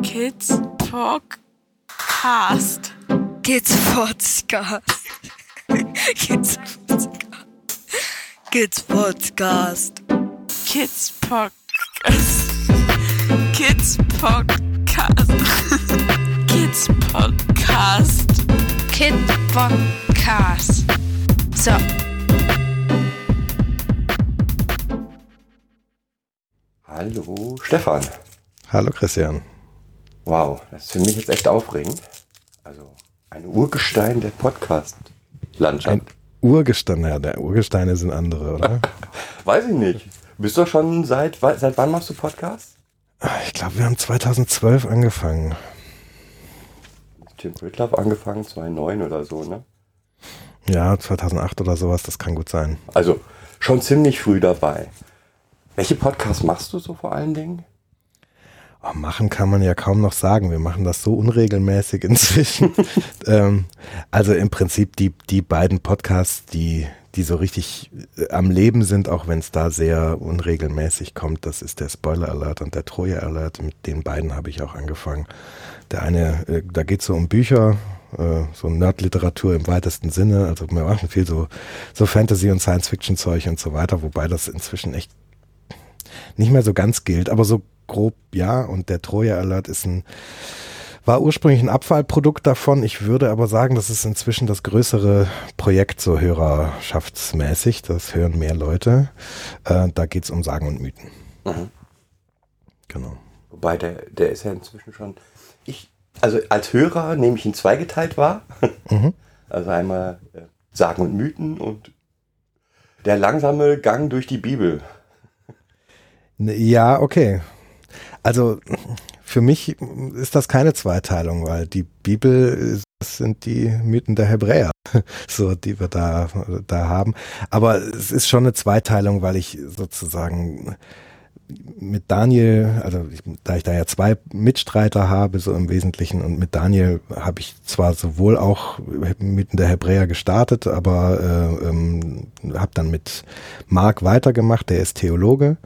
Kids Podcast. Kids Podcast. Kids Podcast. Kids Podcast. Kids Podcast. Kids Podcast. Kids Podcast. Kid Podcast. So. Hallo Stefan. Hallo Christian. Wow, das ist für mich jetzt echt aufregend. Also ein Urgestein der Podcast-Landschaft. Ein Urgestein, ja, der Urgesteine sind andere, oder? Weiß ich nicht. Bist du schon seit, seit wann machst du Podcasts? ich glaube, wir haben 2012 angefangen. Tim Pritlove angefangen, 2009 oder so, ne? Ja, 2008 oder sowas, das kann gut sein. Also schon ziemlich früh dabei. Welche Podcasts machst du so vor allen Dingen? Oh, machen kann man ja kaum noch sagen. Wir machen das so unregelmäßig inzwischen. ähm, also im Prinzip die, die beiden Podcasts, die, die so richtig äh, am Leben sind, auch wenn es da sehr unregelmäßig kommt, das ist der Spoiler Alert und der Troja Alert. Mit den beiden habe ich auch angefangen. Der eine, äh, da geht es so um Bücher, äh, so Nerdliteratur im weitesten Sinne. Also wir machen viel so, so Fantasy und Science-Fiction-Zeug und so weiter, wobei das inzwischen echt nicht mehr so ganz gilt, aber so grob ja. Und der Troja Alert ist ein, war ursprünglich ein Abfallprodukt davon. Ich würde aber sagen, das ist inzwischen das größere Projekt so hörerschaftsmäßig. Das hören mehr Leute. Äh, da geht es um Sagen und Mythen. Genau. Wobei der, der ist ja inzwischen schon. Ich, also als Hörer nehme ich ihn zweigeteilt wahr. Mhm. Also einmal äh, Sagen und Mythen und der langsame Gang durch die Bibel. Ne, Ja, okay. Also für mich ist das keine Zweiteilung, weil die Bibel das sind die Mythen der Hebräer, so die wir da da haben. Aber es ist schon eine Zweiteilung, weil ich sozusagen mit Daniel, also ich, da ich da ja zwei Mitstreiter habe, so im Wesentlichen, und mit Daniel habe ich zwar sowohl auch mitten der Hebräer gestartet, aber äh, ähm, habe dann mit Marc weitergemacht, der ist Theologe,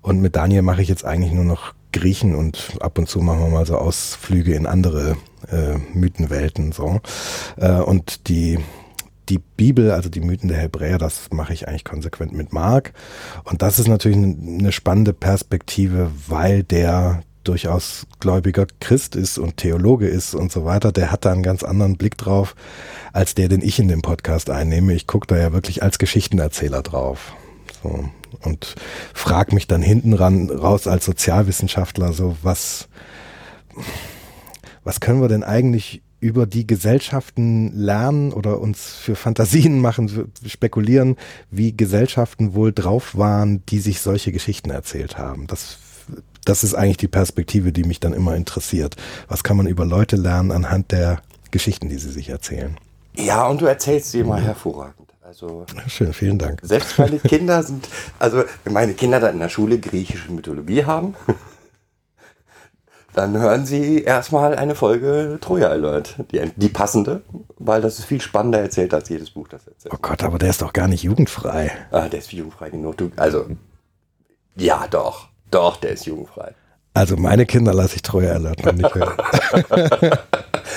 und mit Daniel mache ich jetzt eigentlich nur noch Griechen und ab und zu machen wir mal so Ausflüge in andere äh, Mythenwelten so. Äh, und die die Bibel, also die Mythen der Hebräer, das mache ich eigentlich konsequent mit Marc. Und das ist natürlich eine spannende Perspektive, weil der durchaus gläubiger Christ ist und Theologe ist und so weiter. Der hat da einen ganz anderen Blick drauf, als der, den ich in dem Podcast einnehme. Ich gucke da ja wirklich als Geschichtenerzähler drauf. So. Und frag mich dann hinten ran raus als Sozialwissenschaftler so, was, was können wir denn eigentlich über die Gesellschaften lernen oder uns für Fantasien machen, spekulieren, wie Gesellschaften wohl drauf waren, die sich solche Geschichten erzählt haben. Das, das ist eigentlich die Perspektive, die mich dann immer interessiert. Was kann man über Leute lernen anhand der Geschichten, die sie sich erzählen? Ja, und du erzählst sie immer hervorragend. Also Schön, vielen Dank. selbst meine Kinder sind, also wenn meine Kinder dann in der Schule griechische Mythologie haben, dann hören sie erstmal eine Folge Troja Alert. Die, die passende, weil das ist viel spannender erzählt als jedes Buch, das erzählt. Oh Gott, aber der ist doch gar nicht jugendfrei. Ah, der ist jugendfrei genug. Du, also, ja, doch. Doch, der ist jugendfrei. Also meine Kinder lasse ich Treue Alert noch nicht hören.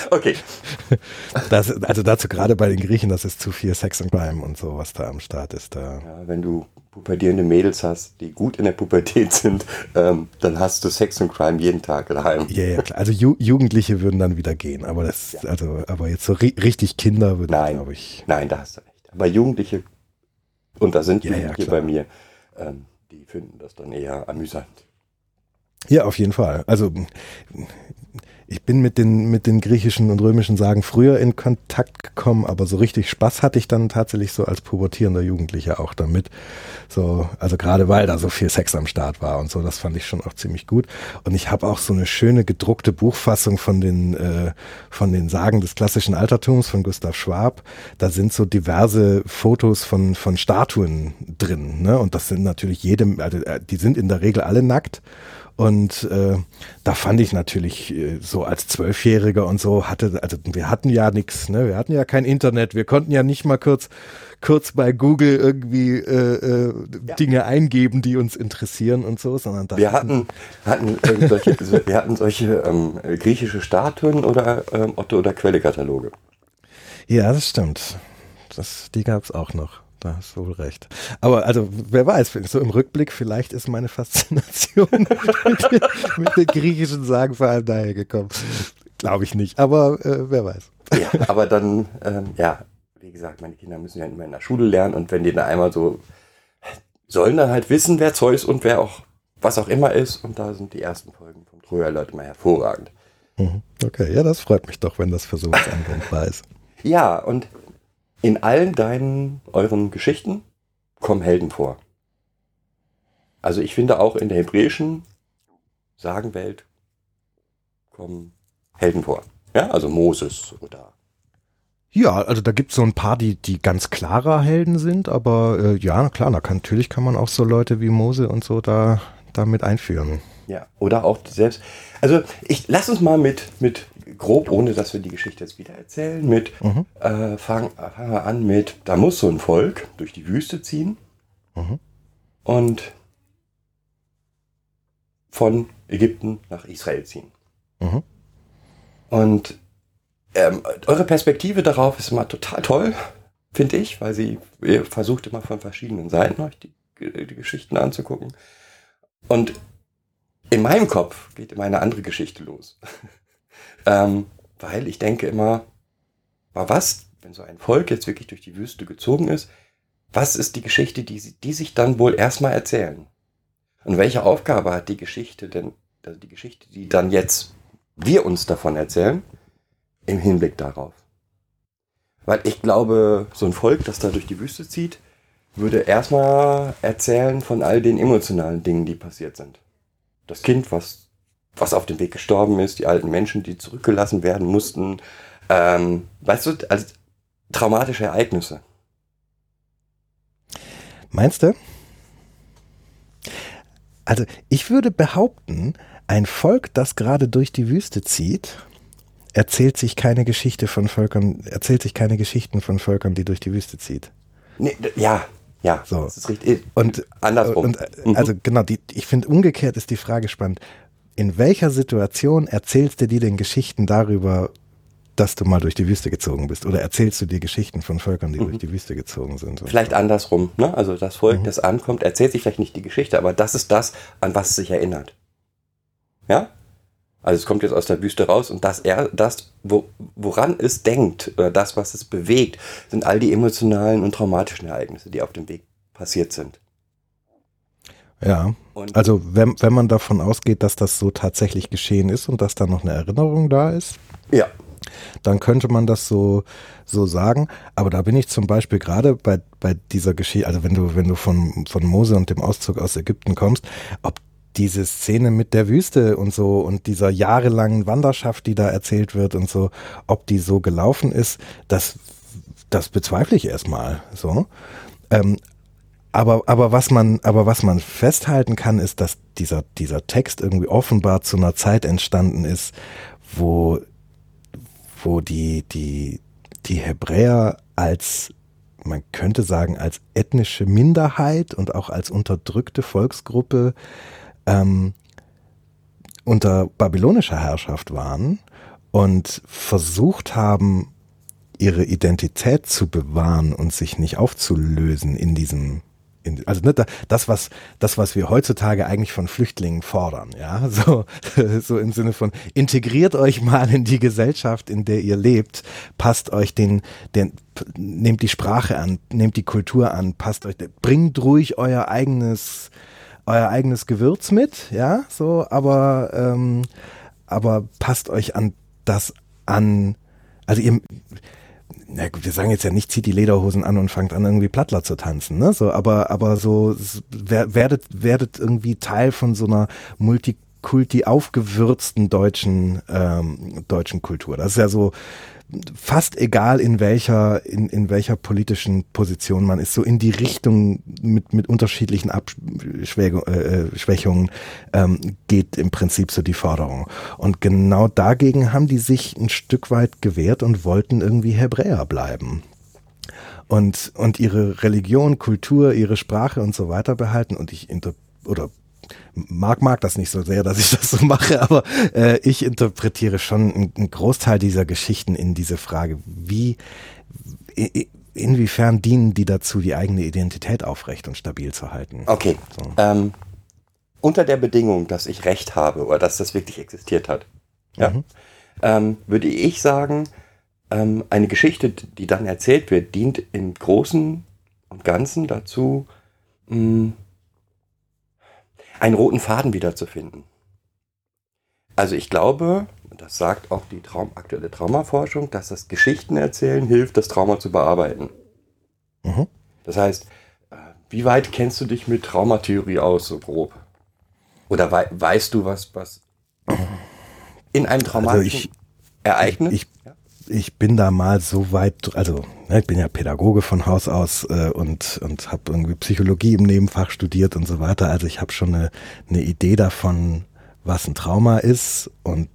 Okay. Das, also dazu gerade bei den Griechen, das ist zu viel Sex und Crime und so, was da am Start ist. Da. Ja, wenn du pubertierende Mädels hast, die gut in der Pubertät sind, ähm, dann hast du Sex und Crime jeden Tag daheim. Ja, ja, klar. Also Ju Jugendliche würden dann wieder gehen, aber das, also, aber jetzt so ri richtig Kinder würden, Nein. glaube ich. Nein, da hast du recht. Aber Jugendliche, und da sind Ja, ja, Jugendliche klar. bei mir, ähm, die finden das dann eher amüsant. Ja, auf jeden Fall. Also ich bin mit den, mit den griechischen und römischen Sagen früher in Kontakt gekommen, aber so richtig Spaß hatte ich dann tatsächlich so als pubertierender Jugendlicher auch damit. So, also gerade weil da so viel Sex am Start war und so, das fand ich schon auch ziemlich gut. Und ich habe auch so eine schöne gedruckte Buchfassung von den, äh, von den Sagen des klassischen Altertums von Gustav Schwab. Da sind so diverse Fotos von, von Statuen drin, ne? Und das sind natürlich jedem, also äh, die sind in der Regel alle nackt. Und äh, da fand ich natürlich äh, so als Zwölfjähriger und so hatte, also wir hatten ja nichts, ne? Wir hatten ja kein Internet, wir konnten ja nicht mal kurz kurz bei Google irgendwie äh, äh, ja. Dinge eingeben, die uns interessieren und so, sondern da wir hatten hatten solche, wir hatten solche ähm, griechische Statuen oder ähm, Otto oder Quellekataloge. Ja, das stimmt. Das, die gab es auch noch. Da hast du wohl recht. Aber also, wer weiß, so im Rückblick, vielleicht ist meine Faszination mit, den, mit den griechischen Sagen vor allem daher gekommen. Glaube ich nicht, aber äh, wer weiß. Ja, aber dann, ähm, ja, wie gesagt, meine Kinder müssen ja immer in der Schule lernen und wenn die dann einmal so, sollen dann halt wissen, wer Zeus und wer auch, was auch immer ist und da sind die ersten Folgen vom Troja-Leute immer hervorragend. Mhm. Okay, ja, das freut mich doch, wenn das für sowas anwendbar ist. Ja, und in allen deinen, euren Geschichten kommen Helden vor. Also ich finde auch in der hebräischen Sagenwelt kommen Helden vor. Ja, also Moses oder. Ja, also da gibt es so ein paar, die, die ganz klarer Helden sind, aber äh, ja, klar, da kann, natürlich kann man auch so Leute wie Mose und so da, da mit einführen. Ja, oder auch selbst. Also ich lass uns mal mit, mit grob, ohne dass wir die Geschichte jetzt wieder erzählen, mit, mhm. äh, fangen fang wir an mit, da muss so ein Volk durch die Wüste ziehen mhm. und von Ägypten nach Israel ziehen. Mhm. Und ähm, eure Perspektive darauf ist immer total toll, finde ich, weil sie ihr versucht immer von verschiedenen Seiten euch die, die Geschichten anzugucken. Und in meinem Kopf geht immer eine andere Geschichte los. Ähm, weil ich denke immer, was, wenn so ein Volk jetzt wirklich durch die Wüste gezogen ist, was ist die Geschichte, die, die sich dann wohl erstmal erzählen? Und welche Aufgabe hat die Geschichte denn, also die Geschichte, die dann jetzt wir uns davon erzählen, im Hinblick darauf? Weil ich glaube, so ein Volk, das da durch die Wüste zieht, würde erstmal erzählen von all den emotionalen Dingen, die passiert sind. Das Kind, was was auf dem Weg gestorben ist, die alten Menschen, die zurückgelassen werden mussten. Ähm, weißt du, also traumatische Ereignisse. Meinst du? Also ich würde behaupten, ein Volk, das gerade durch die Wüste zieht, erzählt sich keine Geschichte von Völkern, erzählt sich keine Geschichten von Völkern, die durch die Wüste zieht. Nee, ja, ja, so. das ist richtig. Und andersrum. Und, mhm. also genau, die, ich finde umgekehrt ist die Frage spannend in welcher Situation erzählst du dir denn Geschichten darüber, dass du mal durch die Wüste gezogen bist? Oder erzählst du dir Geschichten von Völkern, die mhm. durch die Wüste gezogen sind? Vielleicht andersrum. Ne? Also das Volk, mhm. das ankommt, erzählt sich vielleicht nicht die Geschichte, aber das ist das, an was es sich erinnert. Ja? Also es kommt jetzt aus der Wüste raus und das, er, das wo, woran es denkt, oder das, was es bewegt, sind all die emotionalen und traumatischen Ereignisse, die auf dem Weg passiert sind. Ja. Und also wenn, wenn man davon ausgeht, dass das so tatsächlich geschehen ist und dass da noch eine Erinnerung da ist, ja. dann könnte man das so, so sagen. Aber da bin ich zum Beispiel gerade bei, bei dieser Geschichte, also wenn du, wenn du von, von Mose und dem Auszug aus Ägypten kommst, ob diese Szene mit der Wüste und so und dieser jahrelangen Wanderschaft, die da erzählt wird und so, ob die so gelaufen ist, das, das bezweifle ich erstmal so. Ähm, aber, aber was man, aber was man festhalten kann, ist, dass dieser, dieser Text irgendwie offenbar zu einer Zeit entstanden ist, wo, wo die, die, die Hebräer als, man könnte sagen, als ethnische Minderheit und auch als unterdrückte Volksgruppe ähm, unter babylonischer Herrschaft waren und versucht haben, ihre Identität zu bewahren und sich nicht aufzulösen in diesem in, also ne, das was das was wir heutzutage eigentlich von Flüchtlingen fordern, ja, so so im Sinne von integriert euch mal in die Gesellschaft, in der ihr lebt, passt euch den den nehmt die Sprache an, nehmt die Kultur an, passt euch bringt ruhig euer eigenes euer eigenes Gewürz mit, ja, so, aber ähm, aber passt euch an das an, also ihr na wir sagen jetzt ja nicht, zieht die Lederhosen an und fangt an, irgendwie Plattler zu tanzen, ne? So, aber, aber so werdet, werdet irgendwie Teil von so einer Multi Kult, die aufgewürzten deutschen, ähm, deutschen Kultur. Das ist ja so fast egal in welcher, in, in welcher politischen Position man ist, so in die Richtung mit, mit unterschiedlichen Abschwächungen äh, ähm, geht im Prinzip so die Forderung. Und genau dagegen haben die sich ein Stück weit gewehrt und wollten irgendwie Hebräer bleiben und, und ihre Religion, Kultur, ihre Sprache und so weiter behalten. Und ich inter oder mag mag das nicht so sehr, dass ich das so mache, aber äh, ich interpretiere schon einen Großteil dieser Geschichten in diese Frage, wie inwiefern dienen die dazu, die eigene Identität aufrecht und stabil zu halten. Okay. So. Ähm, unter der Bedingung, dass ich Recht habe oder dass das wirklich existiert hat, ja, mhm. ähm, würde ich sagen, ähm, eine Geschichte, die dann erzählt wird, dient im Großen und Ganzen dazu, mh, mm, einen roten Faden wiederzufinden. Also ich glaube, das sagt auch die Traum, aktuelle Traumaforschung, dass das Geschichten erzählen hilft, das Trauma zu bearbeiten. Mhm. Das heißt, äh, wie weit kennst du dich mit Traumatheorie aus, so grob? Oder wei weißt du was, was in einem also traumatischen also ich, Ereignis? Ich, ich, ich bin da mal so weit, also ne, ich bin ja Pädagoge von Haus aus äh, und, und habe irgendwie Psychologie im Nebenfach studiert und so weiter. Also ich habe schon eine, eine Idee davon, was ein Trauma ist und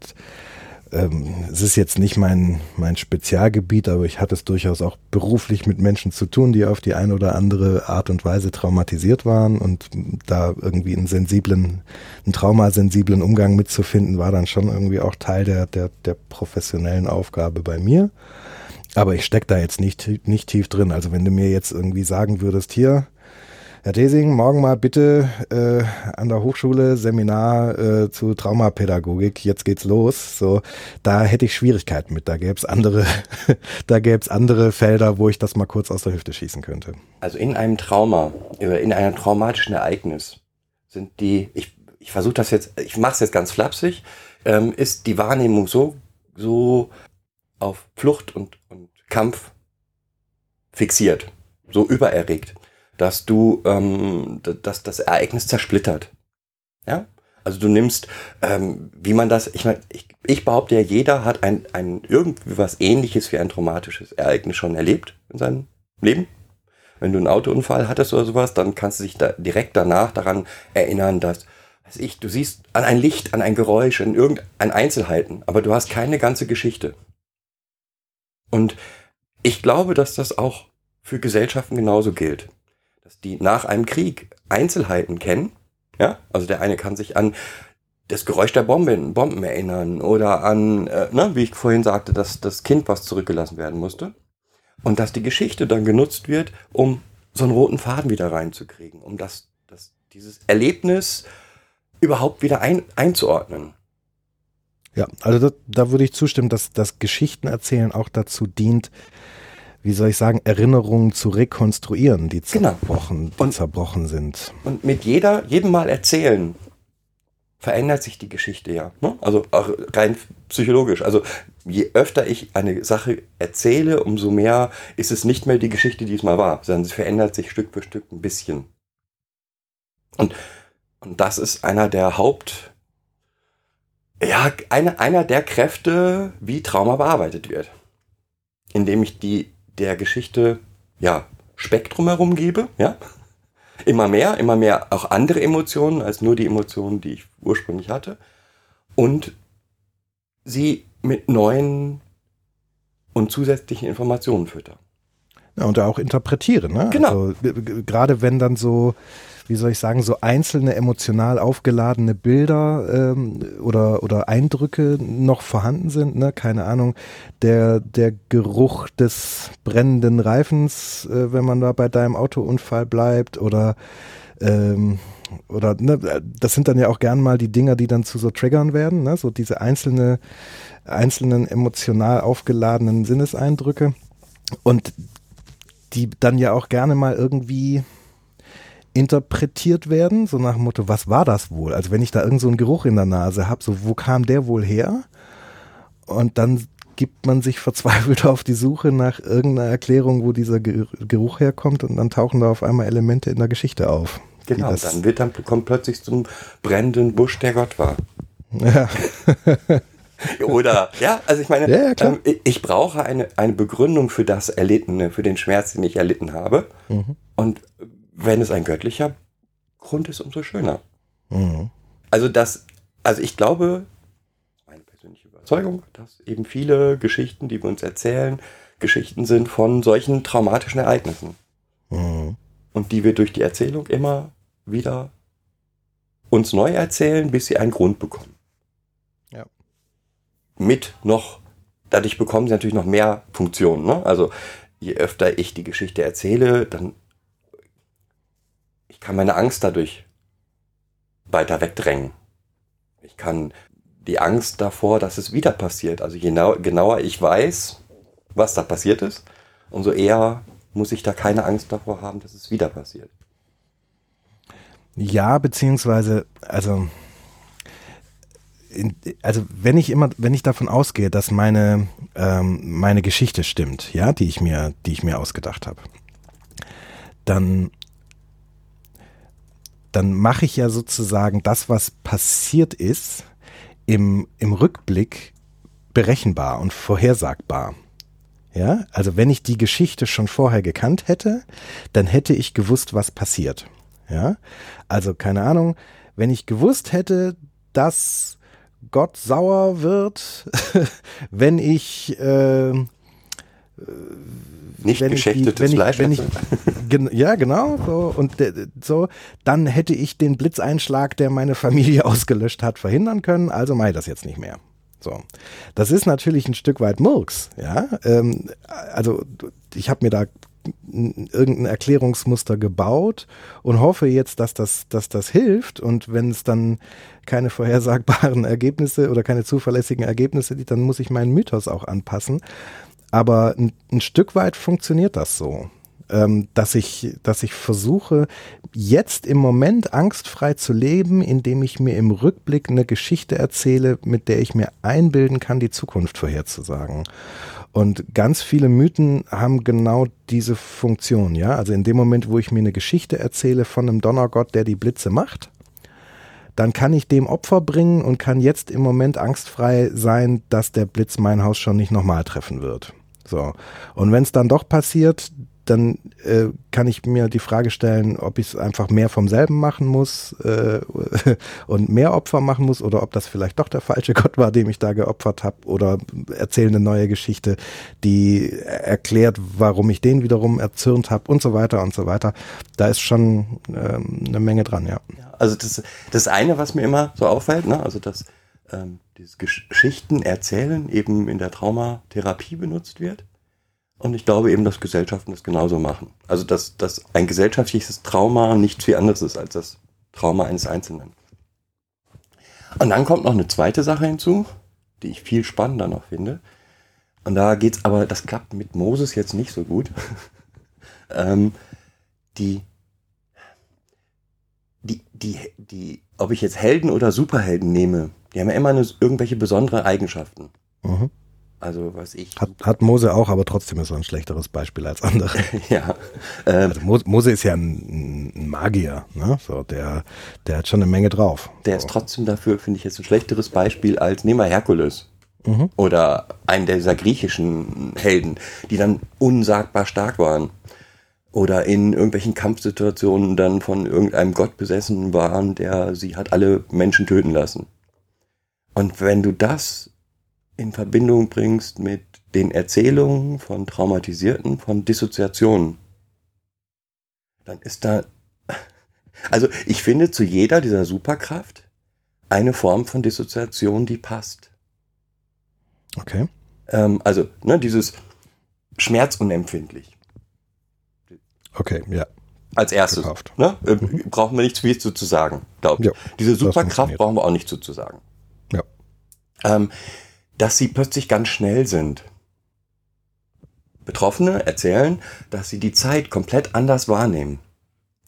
ähm, es ist jetzt nicht mein, mein Spezialgebiet, aber ich hatte es durchaus auch beruflich mit Menschen zu tun, die auf die eine oder andere Art und Weise traumatisiert waren und da irgendwie einen sensiblen, einen traumasensiblen Umgang mitzufinden, war dann schon irgendwie auch Teil der, der, der professionellen Aufgabe bei mir. Aber ich stecke da jetzt nicht, nicht tief drin. Also wenn du mir jetzt irgendwie sagen würdest, hier, Herr Thesing, morgen mal bitte äh, an der Hochschule Seminar äh, zu Traumapädagogik. Jetzt geht's los. So, da hätte ich Schwierigkeiten mit. Da gäbe es andere, da gäbe andere Felder, wo ich das mal kurz aus der Hüfte schießen könnte. Also in einem Trauma, in einem traumatischen Ereignis sind die, ich, ich versuche das jetzt, ich mache es jetzt ganz flapsig, ähm, ist die Wahrnehmung so, so auf Flucht und, und Kampf fixiert, so übererregt dass du ähm, dass das Ereignis zersplittert. Ja? Also du nimmst, ähm, wie man das, ich meine, ich, ich behaupte ja, jeder hat ein, ein irgendwie was ähnliches wie ein traumatisches Ereignis schon erlebt in seinem Leben. Wenn du einen Autounfall hattest oder sowas, dann kannst du dich da direkt danach daran erinnern, dass, weiß ich, du siehst an ein Licht, an ein Geräusch, an irgendein Einzelheiten, aber du hast keine ganze Geschichte. Und ich glaube, dass das auch für Gesellschaften genauso gilt dass die nach einem Krieg Einzelheiten kennen. Ja, also der eine kann sich an das Geräusch der Bomben, Bomben erinnern oder an, äh, ne, wie ich vorhin sagte, dass das Kind, was zurückgelassen werden musste. Und dass die Geschichte dann genutzt wird, um so einen roten Faden wieder reinzukriegen, um das, das, dieses Erlebnis überhaupt wieder ein, einzuordnen. Ja, also da, da würde ich zustimmen, dass das Geschichtenerzählen auch dazu dient, wie soll ich sagen, Erinnerungen zu rekonstruieren, die genau. zerbrochen, genau. die und, zerbrochen sind. Und mit jeder, jedem Mal erzählen, verändert sich die Geschichte ja. Ne? Also auch rein psychologisch. Also je öfter ich eine Sache erzähle, umso mehr ist es nicht mehr die Geschichte, die es mal war, sondern sie verändert sich Stück für Stück ein bisschen. Und, und das ist einer der Haupt, ja, eine, einer der Kräfte, wie Trauma bearbeitet wird. Indem ich die der Geschichte ja Spektrum herum gebe, ja. Immer mehr, immer mehr auch andere Emotionen als nur die Emotionen, die ich ursprünglich hatte. Und sie mit neuen und zusätzlichen Informationen füttern. Ja, und auch interpretieren, ne? Genau. Also, gerade wenn dann so wie soll ich sagen, so einzelne emotional aufgeladene Bilder ähm, oder, oder Eindrücke noch vorhanden sind. Ne? Keine Ahnung, der, der Geruch des brennenden Reifens, äh, wenn man da bei deinem Autounfall bleibt oder ähm, oder ne, das sind dann ja auch gern mal die Dinger, die dann zu so Triggern werden, ne? so diese einzelne, einzelnen emotional aufgeladenen Sinneseindrücke und die dann ja auch gerne mal irgendwie interpretiert werden, so nach dem Motto, was war das wohl? Also wenn ich da irgend so einen Geruch in der Nase habe, so wo kam der wohl her? Und dann gibt man sich verzweifelt auf die Suche nach irgendeiner Erklärung, wo dieser Geruch herkommt und dann tauchen da auf einmal Elemente in der Geschichte auf. Genau, dann wird dann kommt plötzlich zum brennenden Busch, der Gott war. Ja. Oder, ja, also ich meine, Ja, ähm, ich- ich brauche eine, eine Begründung für das Erlittene, für den Schmerz, den ich erlitten habe. Mhm. Und wenn es ein göttlicher Grund ist, umso schöner. Mhm. Also das, also ich glaube, meine persönliche Überzeugung, dass eben viele Geschichten, die wir uns erzählen, Geschichten sind von solchen traumatischen Ereignissen. Mhm. Und die wir durch die Erzählung immer wieder uns neu erzählen, bis sie einen Grund bekommen. Ja. Mit noch, dadurch bekommen sie natürlich noch mehr Funktionen. Ne? Also je öfter ich die Geschichte erzähle, dann ich kann meine Angst dadurch weiter wegdrängen. Ich kann die Angst davor, dass es wieder passiert. Also je nau- genauer ich weiß, was da passiert ist, umso eher muss ich da keine Angst davor haben, dass es wieder passiert. Ja, beziehungsweise, also, in, also wenn ich immer, wenn ich davon ausgehe, dass meine, ähm, meine Geschichte stimmt, ja, die ich mir, die ich mir ausgedacht habe, dann, dann mache ich ja sozusagen das, was passiert ist, im, im Rückblick berechenbar und vorhersagbar. Ja, also wenn ich die Geschichte schon vorher gekannt hätte, dann hätte ich gewusst, was passiert. Ja, also keine Ahnung, wenn ich gewusst hätte, dass Gott sauer wird, wenn ich äh, Nicht wenn ich die- geschächtetes wenn ich- Fleisch. wenn ich- ja, genau. So, und äh, so, dann hätte ich den Blitzeinschlag, der meine Familie ausgelöscht hat, verhindern können. Also mache ich das jetzt nicht mehr. So, das ist natürlich ein Stück weit Murks. Ja, ähm, also ich habe mir da irgendein Erklärungsmuster gebaut und hoffe jetzt, dass das, dass das hilft. Und wenn es dann keine vorhersagbaren Ergebnisse oder keine zuverlässigen Ergebnisse gibt, dann muss ich meinen Mythos auch anpassen. Aber ein, ein Stück weit funktioniert das so, ähm, dass ich, dass ich versuche, jetzt im Moment angstfrei zu leben, indem ich mir im Rückblick eine Geschichte erzähle, mit der ich mir einbilden kann, die Zukunft vorherzusagen. Und ganz viele Mythen haben genau diese Funktion, ja. Also in dem Moment, wo ich mir eine Geschichte erzähle von einem Donnergott, der die Blitze macht, dann kann ich dem Opfer bringen und kann jetzt im Moment angstfrei sein, dass der Blitz mein Haus schon nicht nochmal treffen wird. So. Und wenn es dann doch passiert, dann äh, kann ich mir die Frage stellen, ob ich es einfach mehr vom selben machen muss äh, und mehr Opfer machen muss oder ob das vielleicht doch der falsche Gott war, dem ich da geopfert habe oder erzähle eine neue Geschichte, die erklärt, warum ich den wiederum erzürnt habe und so weiter und so weiter. Da ist schon ähm, eine Menge dran, ja. Also das, das eine, was mir immer so auffällt, ne, also dass ähm, dieses Gesch- Geschichten erzählen eben in der Traumatherapie benutzt wird. Und ich glaube eben, dass Gesellschaften das genauso machen. Also dass, dass ein gesellschaftliches Trauma nichts viel anderes ist als das Trauma eines Einzelnen. Und dann kommt noch eine zweite Sache hinzu, die ich viel spannender noch finde. Und da geht's aber, das klappt mit Moses jetzt nicht so gut. ähm, die die, die, ob ich jetzt Helden oder Superhelden nehme, die haben ja immer eine, irgendwelche besondere Eigenschaften. Mhm. Also, was ich. Hat, hat Mose auch, aber trotzdem ist er ein schlechteres Beispiel als andere. ja. Ähm, Also Mo- Mose ist ja ein, ein Magier, ne? So, der, der hat schon eine Menge drauf. der ist trotzdem dafür, finde ich, jetzt ein schlechteres Beispiel als, nehmen wir Herkules. Mhm. Oder einen dieser griechischen Helden, die dann unsagbar stark waren. Oder in irgendwelchen Kampfsituationen dann von irgendeinem Gott besessen waren, der sie hat alle Menschen töten lassen. Und wenn du das in Verbindung bringst mit den Erzählungen von Traumatisierten, von Dissoziationen, dann ist da, also ich finde zu jeder dieser Superkraft eine Form von Dissoziation, die passt. Okay. Ähm, also, ne, dieses schmerzunempfindlich. Okay, ja. Als erstes. Gekauft. Ne? Äh, Brauchen wir nichts viel zu, zu sagen, glaube ich. Ja, Diese Superkraft brauchen wir auch nicht zu, zu sagen. Ja. Ähm, dass sie plötzlich ganz schnell sind. Betroffene erzählen, dass sie die Zeit komplett anders wahrnehmen.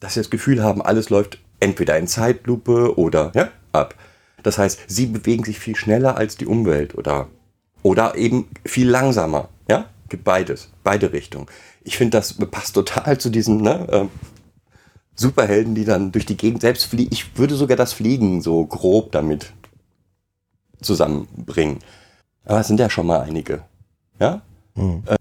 Dass sie das Gefühl haben, alles läuft entweder in Zeitlupe oder ja, ab. Das heißt, sie bewegen sich viel schneller als die Umwelt oder, oder eben viel langsamer. Ja, gibt beides, beide Richtungen. Ich finde, das passt total zu diesen ne, ähm, Superhelden, die dann durch die Gegend selbst fliegen. Ich würde sogar das Fliegen so grob damit zusammenbringen. Aber es sind ja schon mal einige. Ja? Hm. Äh,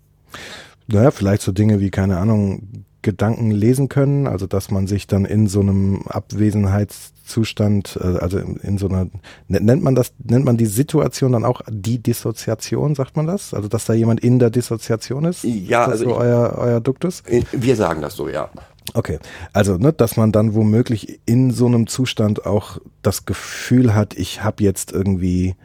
naja, vielleicht so Dinge wie, keine Ahnung, Gedanken lesen können, also dass man sich dann in so einem Abwesenheitszustand, äh, also in so einer, nennt man das, nennt man die Situation dann auch die Dissoziation, sagt man das? Also dass da jemand in der Dissoziation ist? Ja, ist also so ich, euer, euer Duktus? Wir sagen das so, ja. Okay, also ne, dass man dann womöglich in so einem Zustand auch das Gefühl hat, ich habe jetzt irgendwie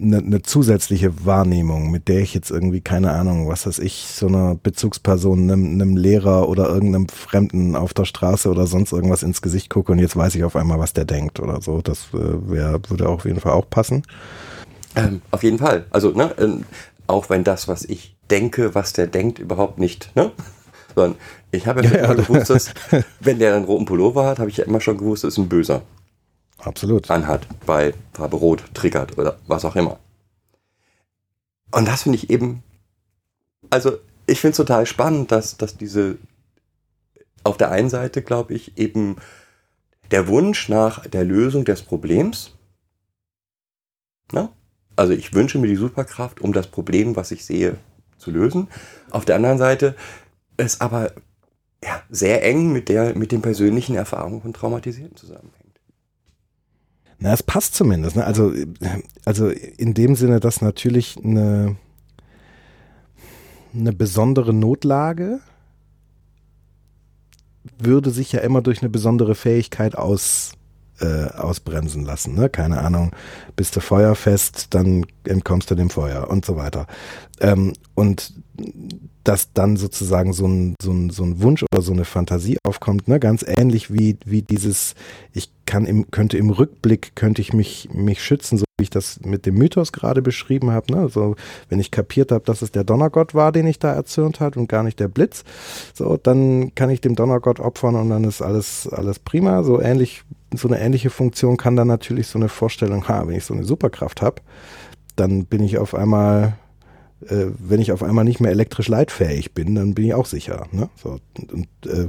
eine, eine zusätzliche Wahrnehmung, mit der ich jetzt irgendwie, keine Ahnung, was weiß ich, so einer Bezugsperson, einem, einem Lehrer oder irgendeinem Fremden auf der Straße oder sonst irgendwas ins Gesicht gucke und jetzt weiß ich auf einmal, was der denkt oder so. Das äh, wär, würde auf jeden Fall auch passen. Ähm, auf jeden Fall. Also, ne, ähm, auch wenn das, was ich denke, was der denkt, überhaupt nicht, ne? Sondern ich habe ja, ja immer gewusst, dass, wenn der einen roten Pullover hat, habe ich ja immer schon gewusst, das ist ein Böser. Absolut. anhat, bei Farbe Rot triggert oder was auch immer. Und das finde ich eben, also ich finde es total spannend, dass, dass diese, auf der einen Seite glaube ich eben der Wunsch nach der Lösung des Problems, ne? also ich wünsche mir die Superkraft, um das Problem, was ich sehe, zu lösen. Auf der anderen Seite ist aber ja, sehr eng mit, der, mit den persönlichen Erfahrungen von Traumatisierten zusammenhängt. Na, es passt zumindest. Ne? Also, also in dem Sinne, dass natürlich eine, eine besondere Notlage würde sich ja immer durch eine besondere Fähigkeit aus, äh, ausbremsen lassen. Ne? Keine Ahnung, bist du feuerfest, dann entkommst du dem Feuer und so weiter. Ähm, und dass dann sozusagen so ein, so, ein, so ein Wunsch oder so eine Fantasie aufkommt, ne? ganz ähnlich wie, wie dieses, ich kann im, könnte im Rückblick, könnte ich mich, mich schützen, so wie ich das mit dem Mythos gerade beschrieben habe. Ne? So, wenn ich kapiert habe, dass es der Donnergott war, den ich da erzürnt hat und gar nicht der Blitz, so, dann kann ich dem Donnergott opfern und dann ist alles, alles prima. So ähnlich, so eine ähnliche Funktion kann dann natürlich so eine Vorstellung, ha, wenn ich so eine Superkraft habe, dann bin ich auf einmal äh, wenn ich auf einmal nicht mehr elektrisch leitfähig bin, dann bin ich auch sicher. Ne? So, und, und äh,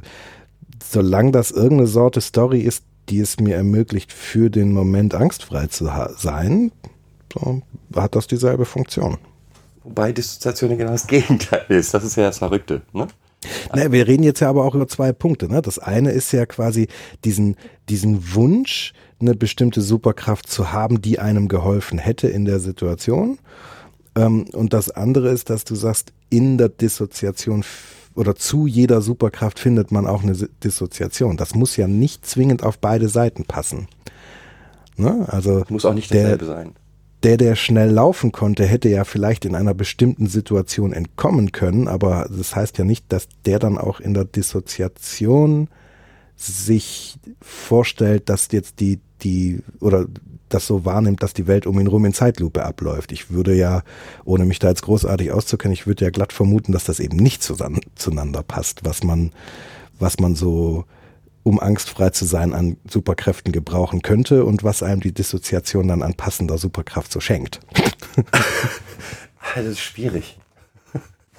solange das irgendeine Sorte Story ist, die es mir ermöglicht, für den Moment angstfrei zu sein, so, hat das dieselbe Funktion. Wobei Dissoziation genau das Gegenteil ist. Das ist ja das Verrückte. Ne? Na, wir reden jetzt ja aber auch über zwei Punkte. Ne? Das eine ist ja quasi diesen, diesen Wunsch, eine bestimmte Superkraft zu haben, die einem geholfen hätte in der Situation. Ähm, und das andere ist, dass du sagst, in der Dissoziation oder zu jeder Superkraft findet man auch eine Dissoziation. Das muss ja nicht zwingend auf beide Seiten passen. Ne? Also muss auch nicht derselbe der, sein. Der, der schnell laufen konnte, hätte ja vielleicht in einer bestimmten Situation entkommen können, aber das heißt ja nicht, dass der dann auch in der Dissoziation sich vorstellt, dass jetzt die, die, oder das so wahrnimmt, dass die Welt um ihn rum in Zeitlupe abläuft. Ich würde ja, ohne mich da jetzt großartig auszukennen, ich würde ja glatt vermuten, dass das eben nicht zueinander passt, was man, was man so, um angstfrei zu sein, an Superkräften gebrauchen könnte und was einem die Dissoziation dann an passender Superkraft so schenkt. das ist schwierig.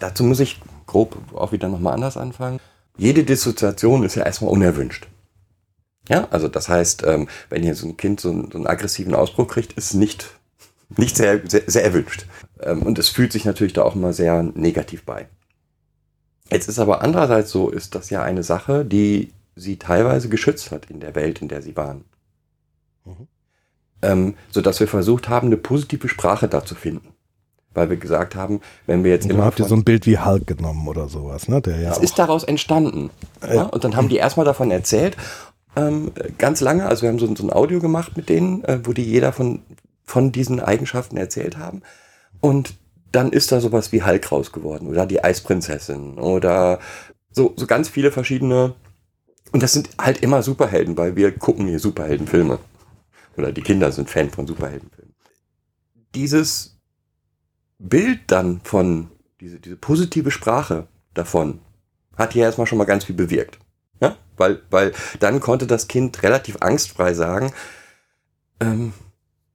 Dazu muss ich grob auch wieder nochmal anders anfangen. Jede Dissoziation ist ja erstmal unerwünscht. Ja, also das heißt, ähm, wenn hier so ein Kind so einen, so einen aggressiven Ausbruch kriegt, ist nicht, nicht sehr, sehr, sehr erwünscht. Ähm, und es fühlt sich natürlich da auch immer sehr negativ bei. Jetzt ist aber andererseits so, ist das ja eine Sache, die sie teilweise geschützt hat in der Welt, in der sie waren. Mhm. Ähm, so dass wir versucht haben, eine positive Sprache da zu finden. Weil wir gesagt haben, wenn wir jetzt immer. habt ihr so ein Bild wie Hulk genommen oder sowas, ne? Der ja das ist daraus entstanden. Ja? Und dann haben die erstmal davon erzählt ähm, ganz lange. Also wir haben so, so, ein Audio gemacht mit denen, äh, wo die jeder von, von diesen Eigenschaften erzählt haben. Und dann ist da sowas wie Hulk raus geworden oder die Eisprinzessin oder so, so ganz viele verschiedene. Und das sind halt immer Superhelden, weil wir gucken hier Superheldenfilme. Oder die Kinder sind Fan von Superheldenfilmen. Dieses Bild dann von, diese, diese positive Sprache davon, hat hier erstmal schon mal ganz viel bewirkt weil, weil dann konnte das Kind relativ angstfrei sagen, ähm,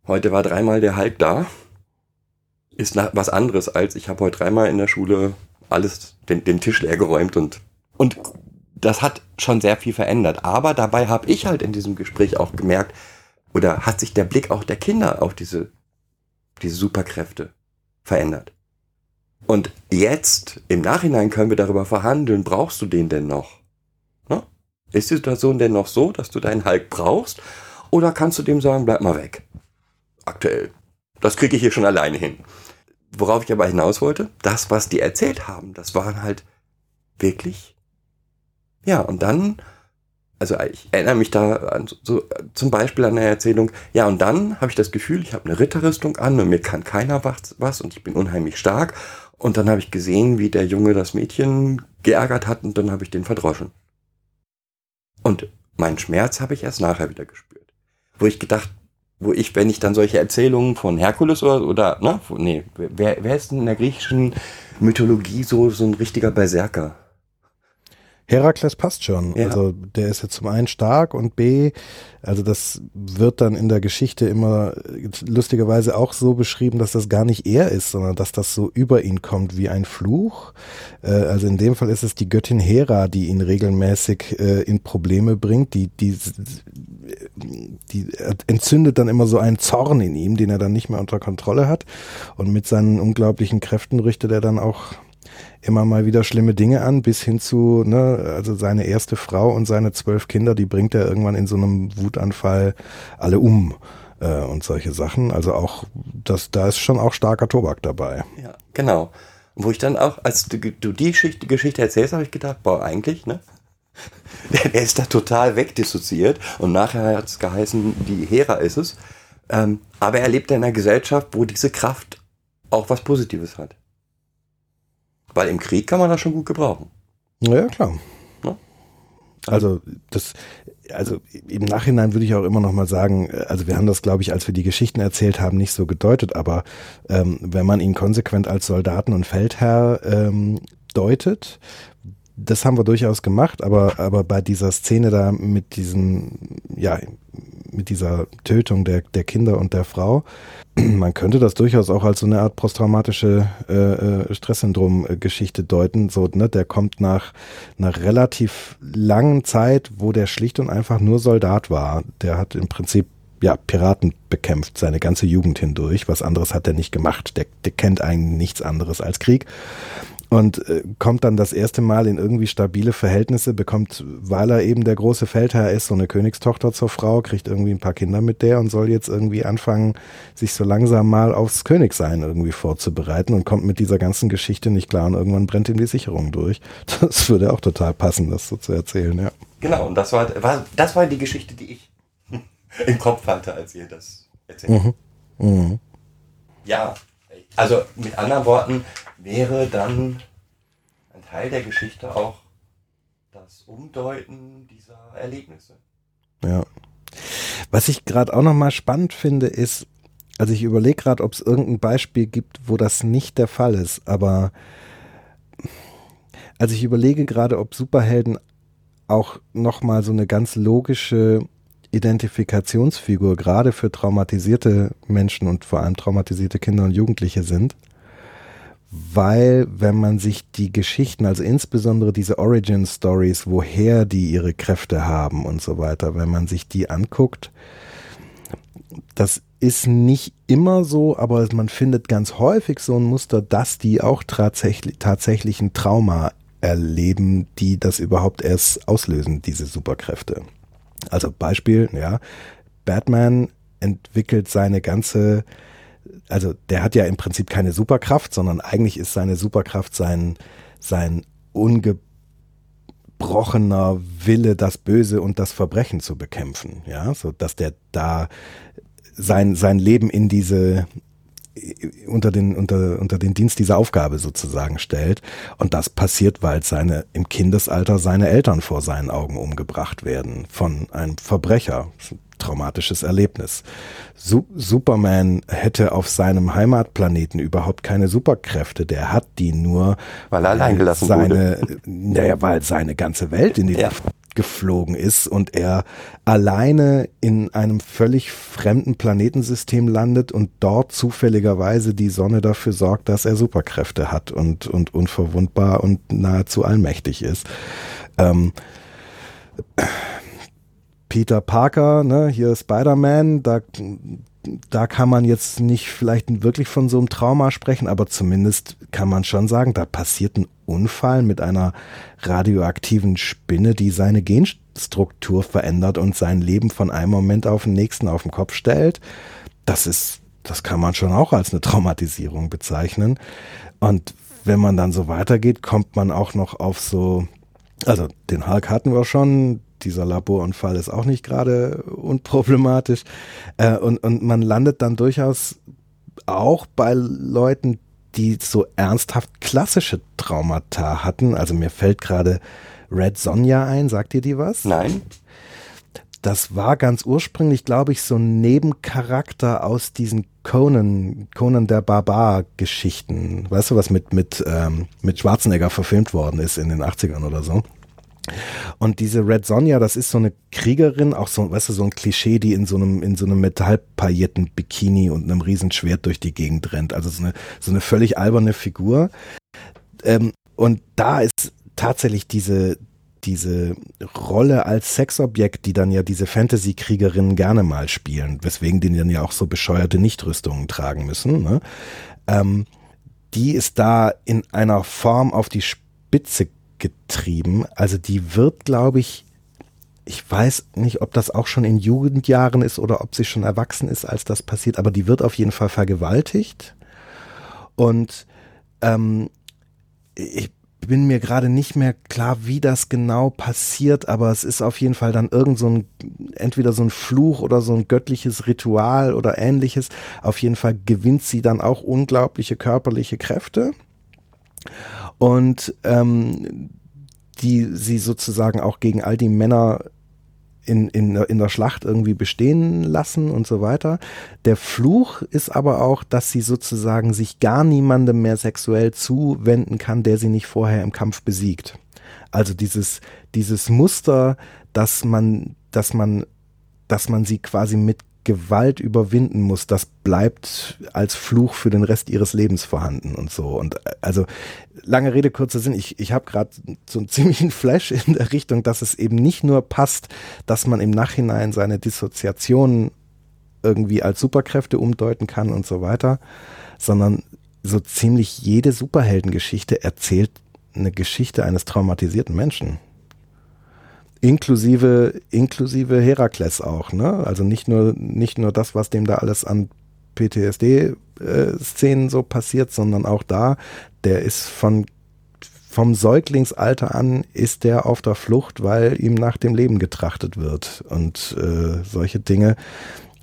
heute war dreimal der Hulk da, ist was anderes als ich habe heute dreimal in der Schule alles, den, den Tisch leer geräumt und, und das hat schon sehr viel verändert. Aber dabei habe ich halt in diesem Gespräch auch gemerkt, oder hat sich der Blick auch der Kinder auf diese diese Superkräfte verändert. Und jetzt, im Nachhinein können wir darüber verhandeln, brauchst du den denn noch? Ne? Ist die Situation denn noch so, dass du deinen Hulk brauchst? Oder kannst du dem sagen, bleib mal weg? Aktuell. Das kriege ich hier schon alleine hin. Worauf ich aber hinaus wollte, das, was die erzählt haben, das waren halt wirklich. Ja, und dann, also ich erinnere mich da an, so, zum Beispiel an eine Erzählung, ja, und dann habe ich das Gefühl, ich habe eine Ritterrüstung an und mir kann keiner was und ich bin unheimlich stark. Und dann habe ich gesehen, wie der Junge das Mädchen geärgert hat und dann habe ich den verdroschen. Und meinen Schmerz habe ich erst nachher wieder gespürt. Wo ich gedacht, wo ich, wenn ich dann solche Erzählungen von Herkules oder, oder ne, nee, wer, wer ist denn in der griechischen Mythologie so, so ein richtiger Berserker? Herakles passt schon. Ja. Also der ist ja zum einen stark und B, also das wird dann in der Geschichte immer lustigerweise auch so beschrieben, dass das gar nicht er ist, sondern dass das so über ihn kommt wie ein Fluch. Äh, also in dem Fall ist es die Göttin Hera, die ihn regelmäßig äh, in Probleme bringt, die, die, die entzündet dann immer so einen Zorn in ihm, den er dann nicht mehr unter Kontrolle hat. Und mit seinen unglaublichen Kräften richtet er dann auch immer mal wieder schlimme Dinge an, bis hin zu, ne, also seine erste Frau und seine zwölf Kinder, die bringt er irgendwann in so einem Wutanfall alle um äh, und solche Sachen. Also auch, das, da ist schon auch starker Tobak dabei. Ja, genau. Wo ich dann auch, als du, du die Geschichte, Geschichte erzählst, habe ich gedacht, boah, eigentlich, ne? Der, der ist da total wegdissoziiert und nachher hat es geheißen, die Hera ist es. Ähm, aber er lebt in einer Gesellschaft, wo diese Kraft auch was Positives hat. Weil im Krieg kann man das schon gut gebrauchen. Ja, klar. Ja? Also das, also im Nachhinein würde ich auch immer noch mal sagen, also wir haben das, glaube ich, als wir die Geschichten erzählt haben, nicht so gedeutet, aber ähm, wenn man ihn konsequent als Soldaten und Feldherr ähm, deutet, das haben wir durchaus gemacht, aber, aber bei dieser Szene da mit diesem, ja, mit dieser Tötung der, der Kinder und der Frau, man könnte das durchaus auch als so eine Art posttraumatische äh, äh, Stresssyndrom-Geschichte deuten. So, ne, der kommt nach einer relativ langen Zeit, wo der schlicht und einfach nur Soldat war. Der hat im Prinzip ja, Piraten bekämpft, seine ganze Jugend hindurch. Was anderes hat er nicht gemacht. Der, der kennt eigentlich nichts anderes als Krieg und äh, kommt dann das erste Mal in irgendwie stabile Verhältnisse, bekommt, weil er eben der große Feldherr ist, so eine Königstochter zur Frau, kriegt irgendwie ein paar Kinder mit der und soll jetzt irgendwie anfangen, sich so langsam mal aufs Königsein irgendwie vorzubereiten und kommt mit dieser ganzen Geschichte nicht klar und irgendwann brennt ihm die Sicherung durch. Das würde auch total passen, das so zu erzählen, ja. Genau, und das war, war das war die Geschichte, die ich im Kopf hatte, als ihr das erzählt. Mhm. Mhm. Ja, also mit anderen Worten, wäre dann ein Teil der Geschichte auch das Umdeuten dieser Erlebnisse. Ja. Was ich gerade auch nochmal spannend finde, ist, also ich überlege gerade, ob es irgendein Beispiel gibt, wo das nicht der Fall ist, aber also ich überlege gerade, ob Superhelden auch nochmal so eine ganz logische Identifikationsfigur gerade für traumatisierte Menschen und vor allem traumatisierte Kinder und Jugendliche sind weil wenn man sich die Geschichten, also insbesondere diese Origin Stories, woher die ihre Kräfte haben und so weiter, wenn man sich die anguckt, das ist nicht immer so, aber man findet ganz häufig so ein Muster, dass die auch tatsächlich, tatsächlich ein Trauma erleben, die das überhaupt erst auslösen, diese Superkräfte. Also Beispiel, ja, Batman entwickelt seine ganze also der hat ja im Prinzip keine Superkraft, sondern eigentlich ist seine Superkraft sein, sein ungebrochener Wille, das Böse und das Verbrechen zu bekämpfen. Ja, so dass der da sein, sein Leben in diese, unter den, unter, unter den Dienst dieser Aufgabe sozusagen stellt. Und das passiert, weil seine, im Kindesalter seine Eltern vor seinen Augen umgebracht werden von einem Verbrecher traumatisches Erlebnis. Su Superman hätte auf seinem Heimatplaneten überhaupt keine Superkräfte. Der hat die nur, weil er allein gelassen seine, wurde. Naja, weil seine ganze Welt in die ja. Luft geflogen ist und er alleine in einem völlig fremden Planetensystem landet und dort zufälligerweise die Sonne dafür sorgt, dass er Superkräfte hat und, und unverwundbar und nahezu allmächtig ist. Ähm, Peter Parker, ne, hier Spider-Man, da da kann man jetzt nicht vielleicht wirklich von so einem Trauma sprechen, aber zumindest kann man schon sagen, da passiert ein Unfall mit einer radioaktiven Spinne, die seine Genstruktur verändert und sein Leben von einem Moment auf den nächsten auf den Kopf stellt. Das ist, das kann man schon auch als eine Traumatisierung bezeichnen. Und wenn man dann so weitergeht, kommt man auch noch auf so, also den Hulk hatten wir schon, dieser Laborunfall ist auch nicht gerade unproblematisch. Äh, und, und man landet dann durchaus auch bei Leuten, die so ernsthaft klassische Traumata hatten. Also mir fällt gerade Red Sonja ein. Sagt ihr die was? Nein. Das war ganz ursprünglich, glaube ich, so ein Nebencharakter aus diesen Conan, Conan der Barbar-Geschichten. Weißt du, was mit, mit, ähm, mit Schwarzenegger verfilmt worden ist in den 80ern oder so? Und diese Red Sonja, das ist so eine Kriegerin, auch so, weißt du, so ein Klischee, die in so einem, in so einem Metallpailletten-Bikini und einem Riesenschwert durch die Gegend rennt. Also so eine, so eine völlig alberne Figur. Ähm, und da ist tatsächlich diese, diese Rolle als Sexobjekt, die dann ja diese Fantasy-Kriegerinnen gerne mal spielen, weswegen die dann ja auch so bescheuerte Nichtrüstungen tragen müssen, ne? ähm, die ist da in einer Form auf die Spitze getrieben. Also die wird, glaube ich, ich weiß nicht, ob das auch schon in Jugendjahren ist oder ob sie schon erwachsen ist, als das passiert, aber die wird auf jeden Fall vergewaltigt. Und ähm, ich bin mir gerade nicht mehr klar, wie das genau passiert, aber es ist auf jeden Fall dann irgend so ein, entweder so ein Fluch oder so ein göttliches Ritual oder ähnliches. Auf jeden Fall gewinnt sie dann auch unglaubliche körperliche Kräfte und ähm, die sie sozusagen auch gegen all die Männer in, in, in der Schlacht irgendwie bestehen lassen und so weiter. Der Fluch ist aber auch, dass sie sozusagen sich gar niemandem mehr sexuell zuwenden kann, der sie nicht vorher im Kampf besiegt. Also dieses, dieses Muster, dass man, dass man, dass man sie quasi mit Gewalt überwinden muss, das bleibt als Fluch für den Rest ihres Lebens vorhanden und so. Und äh, also lange Rede, kurzer Sinn, ich, ich habe gerade so einen ziemlichen Flash in der Richtung, dass es eben nicht nur passt, dass man im Nachhinein seine Dissoziation irgendwie als Superkräfte umdeuten kann und so weiter, sondern so ziemlich jede Superheldengeschichte erzählt eine Geschichte eines traumatisierten Menschen inklusive, inklusive Herakles auch, ne? Also nicht nur, nicht nur das, was dem da alles an PTSD-Szenen äh, so passiert, sondern auch da, der ist von vom Säuglingsalter an ist der auf der Flucht, weil ihm nach dem Leben getrachtet wird und äh, solche Dinge.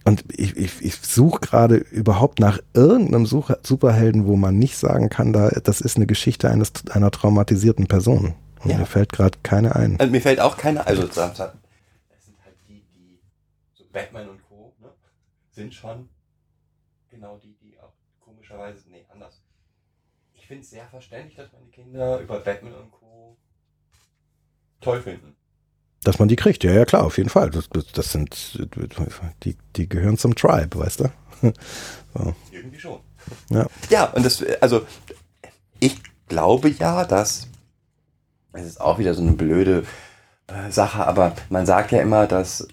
Und ich, ich, ich suche gerade überhaupt nach irgendeinem Superhelden, wo man nicht sagen kann, da, das ist eine Geschichte eines, einer traumatisierten Person. Ja. Mir fällt gerade keine ein. Also mir fällt auch keine, also das sind halt die, die, so Batman und Co. Ne, sind schon genau die, die auch komischerweise, nee, anders. Ich finde es sehr verständlich, dass die Kinder über Batman und Co. toll finden. Dass man die kriegt, ja, ja, klar, auf jeden Fall. Das, das, das sind, die, die gehören zum Tribe, weißt du? so. Irgendwie schon. Ja. ja, und das, also, ich glaube ja, dass es ist auch wieder so eine blöde äh, Sache, aber man sagt ja immer, dass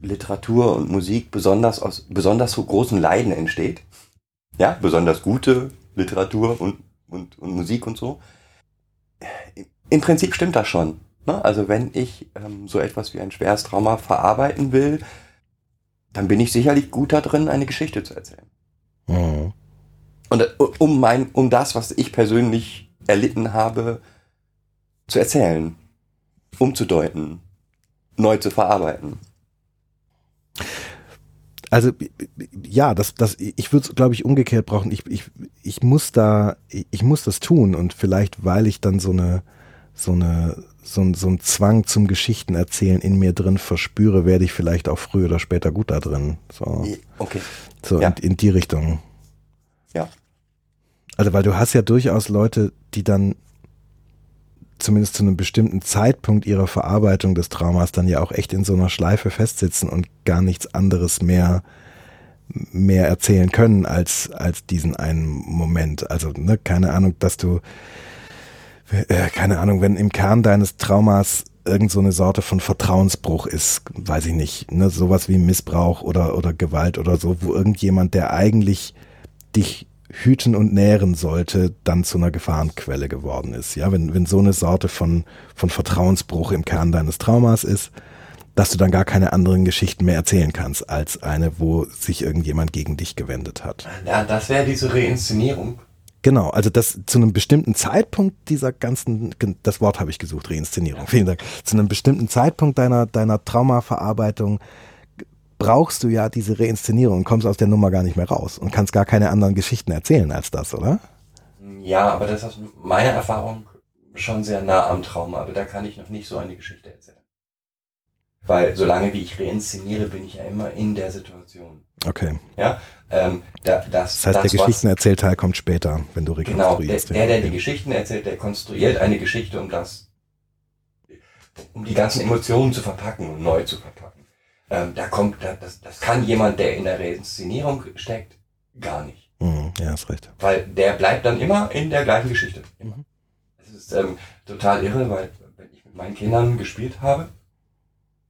Literatur und Musik besonders aus besonders so großen Leiden entsteht. Ja, besonders gute Literatur und, und, und Musik und so. Im Prinzip stimmt das schon. Ne? Also wenn ich ähm, so etwas wie ein schweres Trauma verarbeiten will, dann bin ich sicherlich gut da drin, eine Geschichte zu erzählen. Mhm. Und äh, um mein, um das, was ich persönlich erlitten habe, zu erzählen, umzudeuten, neu zu verarbeiten. Also ja, das, das, ich würde es, glaube ich, umgekehrt brauchen. Ich, ich, ich muss da, ich muss das tun und vielleicht, weil ich dann so eine, so eine, so, ein, so einen Zwang zum Geschichtenerzählen in mir drin verspüre, werde ich vielleicht auch früher oder später gut da drin. So, okay. So ja. in, in die Richtung. Ja. Also weil du hast ja durchaus Leute, die dann zumindest zu einem bestimmten Zeitpunkt ihrer Verarbeitung des Traumas dann ja auch echt in so einer Schleife festsitzen und gar nichts anderes mehr mehr erzählen können als als diesen einen Moment. Also ne, keine Ahnung, dass du äh, keine Ahnung, wenn im Kern deines Traumas irgend so eine Sorte von Vertrauensbruch ist, weiß ich nicht, ne, sowas wie Missbrauch oder, oder Gewalt oder so, wo irgendjemand, der eigentlich dich hüten und nähren sollte, dann zu einer Gefahrenquelle geworden ist. Ja, wenn, wenn so eine Sorte von, von Vertrauensbruch im Kern deines Traumas ist, dass du dann gar keine anderen Geschichten mehr erzählen kannst, als eine, wo sich irgendjemand gegen dich gewendet hat. Ja, das wäre diese Reinszenierung. Genau, also das zu einem bestimmten Zeitpunkt dieser ganzen, das Wort habe ich gesucht, Reinszenierung, vielen Dank. Zu einem bestimmten Zeitpunkt deiner, deiner Traumaverarbeitung brauchst du ja diese Reinszenierung und kommst aus der Nummer gar nicht mehr raus und kannst gar keine anderen Geschichten erzählen als das, oder? Ja, aber das ist meine Erfahrung schon sehr nah am Trauma, aber da kann ich noch nicht so eine Geschichte erzählen. Weil solange wie ich reinszeniere, bin ich ja immer in der Situation. Okay. Ja, ähm, da, das, das heißt, das, der Geschichtenerzählteil kommt später, wenn du Genau, der, rekonstruierst. der, der die Geschichten erzählt, der konstruiert eine Geschichte, um das, um die ganzen Emotionen zu verpacken und neu zu verpacken. Ähm, da kommt, da, das, das kann jemand, der in der Reinszenierung steckt, gar nicht. Mhm, ja, hast recht. Weil der bleibt dann immer in der gleichen Geschichte. Immer. Das ist ähm, total irre, weil wenn ich mit meinen Kindern gespielt habe,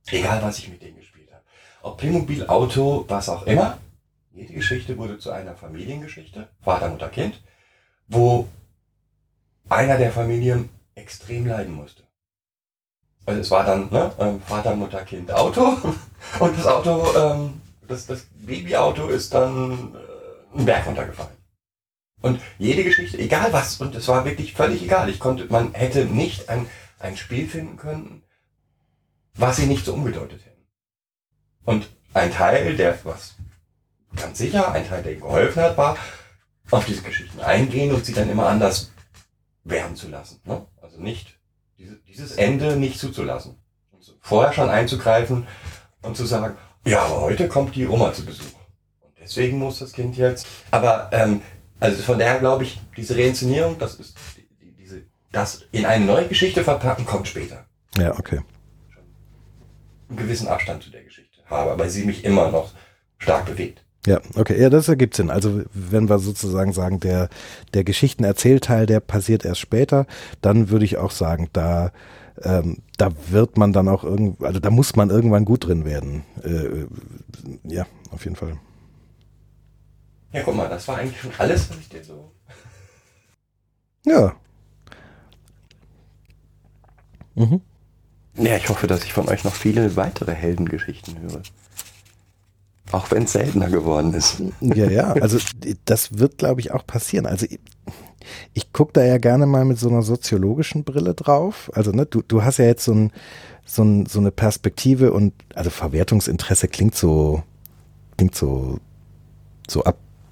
egal was ich mit denen gespielt habe, ob Playmobil, Auto, was auch immer, jede Geschichte wurde zu einer Familiengeschichte, Vater, Mutter, Kind, wo einer der Familien extrem leiden musste. Also es war dann ne, ähm, Vater, Mutter, Kind, Auto und das Auto, ähm, das, das Babyauto ist dann äh, einen Berg runtergefallen. Und jede Geschichte, egal was, und es war wirklich völlig egal. Ich konnte, man hätte nicht ein, ein Spiel finden können, was sie nicht so umgedeutet hätten. Und ein Teil, der was ganz sicher, ein Teil, der ihm geholfen hat, war, auf diese Geschichten eingehen und sie dann immer anders werden zu lassen. Ne? Also nicht dieses Ende nicht zuzulassen. Vorher schon einzugreifen und zu sagen, ja, aber heute kommt die Oma zu Besuch. Und deswegen muss das Kind jetzt. Aber ähm, also von daher glaube ich, diese Reinszenierung, das ist die, die, diese, das in eine neue Geschichte verpacken, kommt später. Ja, okay. Einen gewissen Abstand zu der Geschichte habe, aber sie mich immer noch stark bewegt. Ja, okay, ja, das ergibt Sinn. Also wenn wir sozusagen sagen, der, der Geschichtenerzählteil, der passiert erst später, dann würde ich auch sagen, da, ähm, da wird man dann auch irgend, also da muss man irgendwann gut drin werden. Äh, ja, auf jeden Fall. Ja, guck mal, das war eigentlich schon alles, was ich dir so. Ja. Mhm. Ja, ich hoffe, dass ich von euch noch viele weitere Heldengeschichten höre. Auch wenn es seltener geworden ist. Ja, ja, also das wird, glaube ich, auch passieren. Also ich, gucke da ja gerne mal mit so einer soziologischen Brille drauf. Also ne, du, du hast ja jetzt so, ein, so, ein, so eine Perspektive und also Verwertungsinteresse klingt so, klingt so, so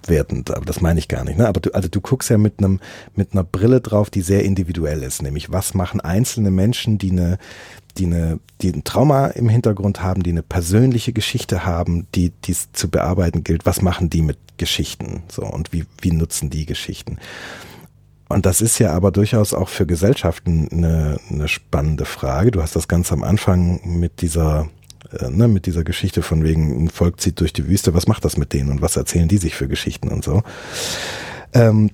abwertend, aber das meine ich gar nicht. Ne? Aber du, also du guckst ja mit einem mit einer Brille drauf, die sehr individuell ist, nämlich was machen einzelne Menschen, die eine die eine, die ein Trauma im Hintergrund haben, die eine persönliche Geschichte haben, die dies zu bearbeiten gilt. Was machen die mit Geschichten? So und wie wie nutzen die Geschichten? Und das ist ja aber durchaus auch für Gesellschaften eine, eine spannende Frage. Du hast das ganz am Anfang mit dieser äh, ne, mit dieser Geschichte von wegen ein Volk zieht durch die Wüste. Was macht das mit denen und was erzählen die sich für Geschichten und so ähm,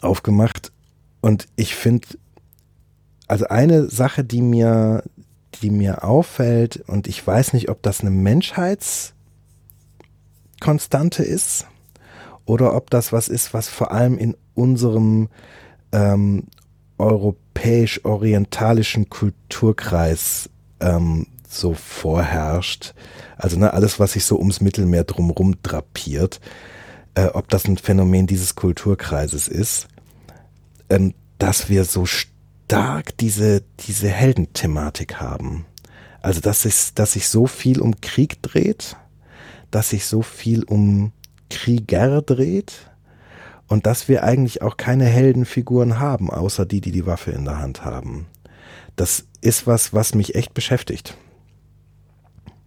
aufgemacht? Und ich finde also eine Sache, die mir, die mir auffällt, und ich weiß nicht, ob das eine Menschheitskonstante ist oder ob das was ist, was vor allem in unserem ähm, europäisch-orientalischen Kulturkreis ähm, so vorherrscht. Also ne, alles, was sich so ums Mittelmeer drumrum drapiert, äh, ob das ein Phänomen dieses Kulturkreises ist, ähm, dass wir so stark diese, diese Heldenthematik haben. Also, dass sich, dass sich so viel um Krieg dreht, dass sich so viel um Krieger dreht und dass wir eigentlich auch keine Heldenfiguren haben, außer die, die die Waffe in der Hand haben. Das ist was, was mich echt beschäftigt.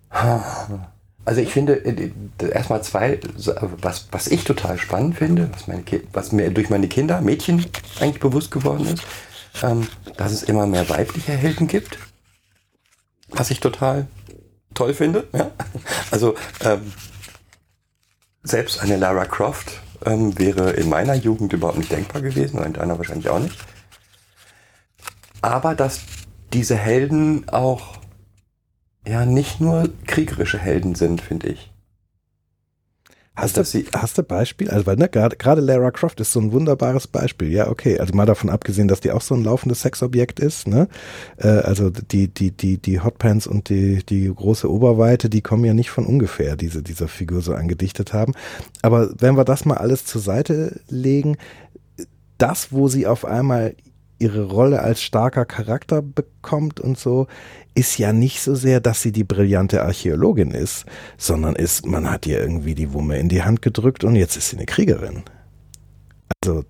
Also ich finde äh, erstmal zwei, was, was ich total spannend finde, was, meine, was mir durch meine Kinder, Mädchen eigentlich bewusst geworden ist, ähm, dass es immer mehr weibliche Helden gibt. Was ich total toll finde. Ja? Also ähm, selbst eine Lara Croft ähm, wäre in meiner Jugend überhaupt nicht denkbar gewesen, oder in deiner wahrscheinlich auch nicht. Aber dass diese Helden auch ja nicht nur kriegerische Helden sind, finde ich. Hast, du, hast du Beispiel? Also, weil, ne, gerade gerade Lara Croft ist so ein wunderbares Beispiel. Ja, okay. Also mal davon abgesehen, dass die auch so ein laufendes Sexobjekt ist, ne? Äh, also die, die, die, die Hotpants und die, die große Oberweite, die kommen ja nicht von ungefähr, diese, dieser Figur so angedichtet haben. Aber wenn wir das mal alles zur Seite legen, das, wo sie auf einmal ihre Rolle als starker Charakter bekommt und so, ist ja nicht so sehr, dass sie die brillante Archäologin ist, sondern ist, man hat ihr irgendwie die Wumme in die Hand gedrückt und jetzt ist sie eine Kriegerin. Also,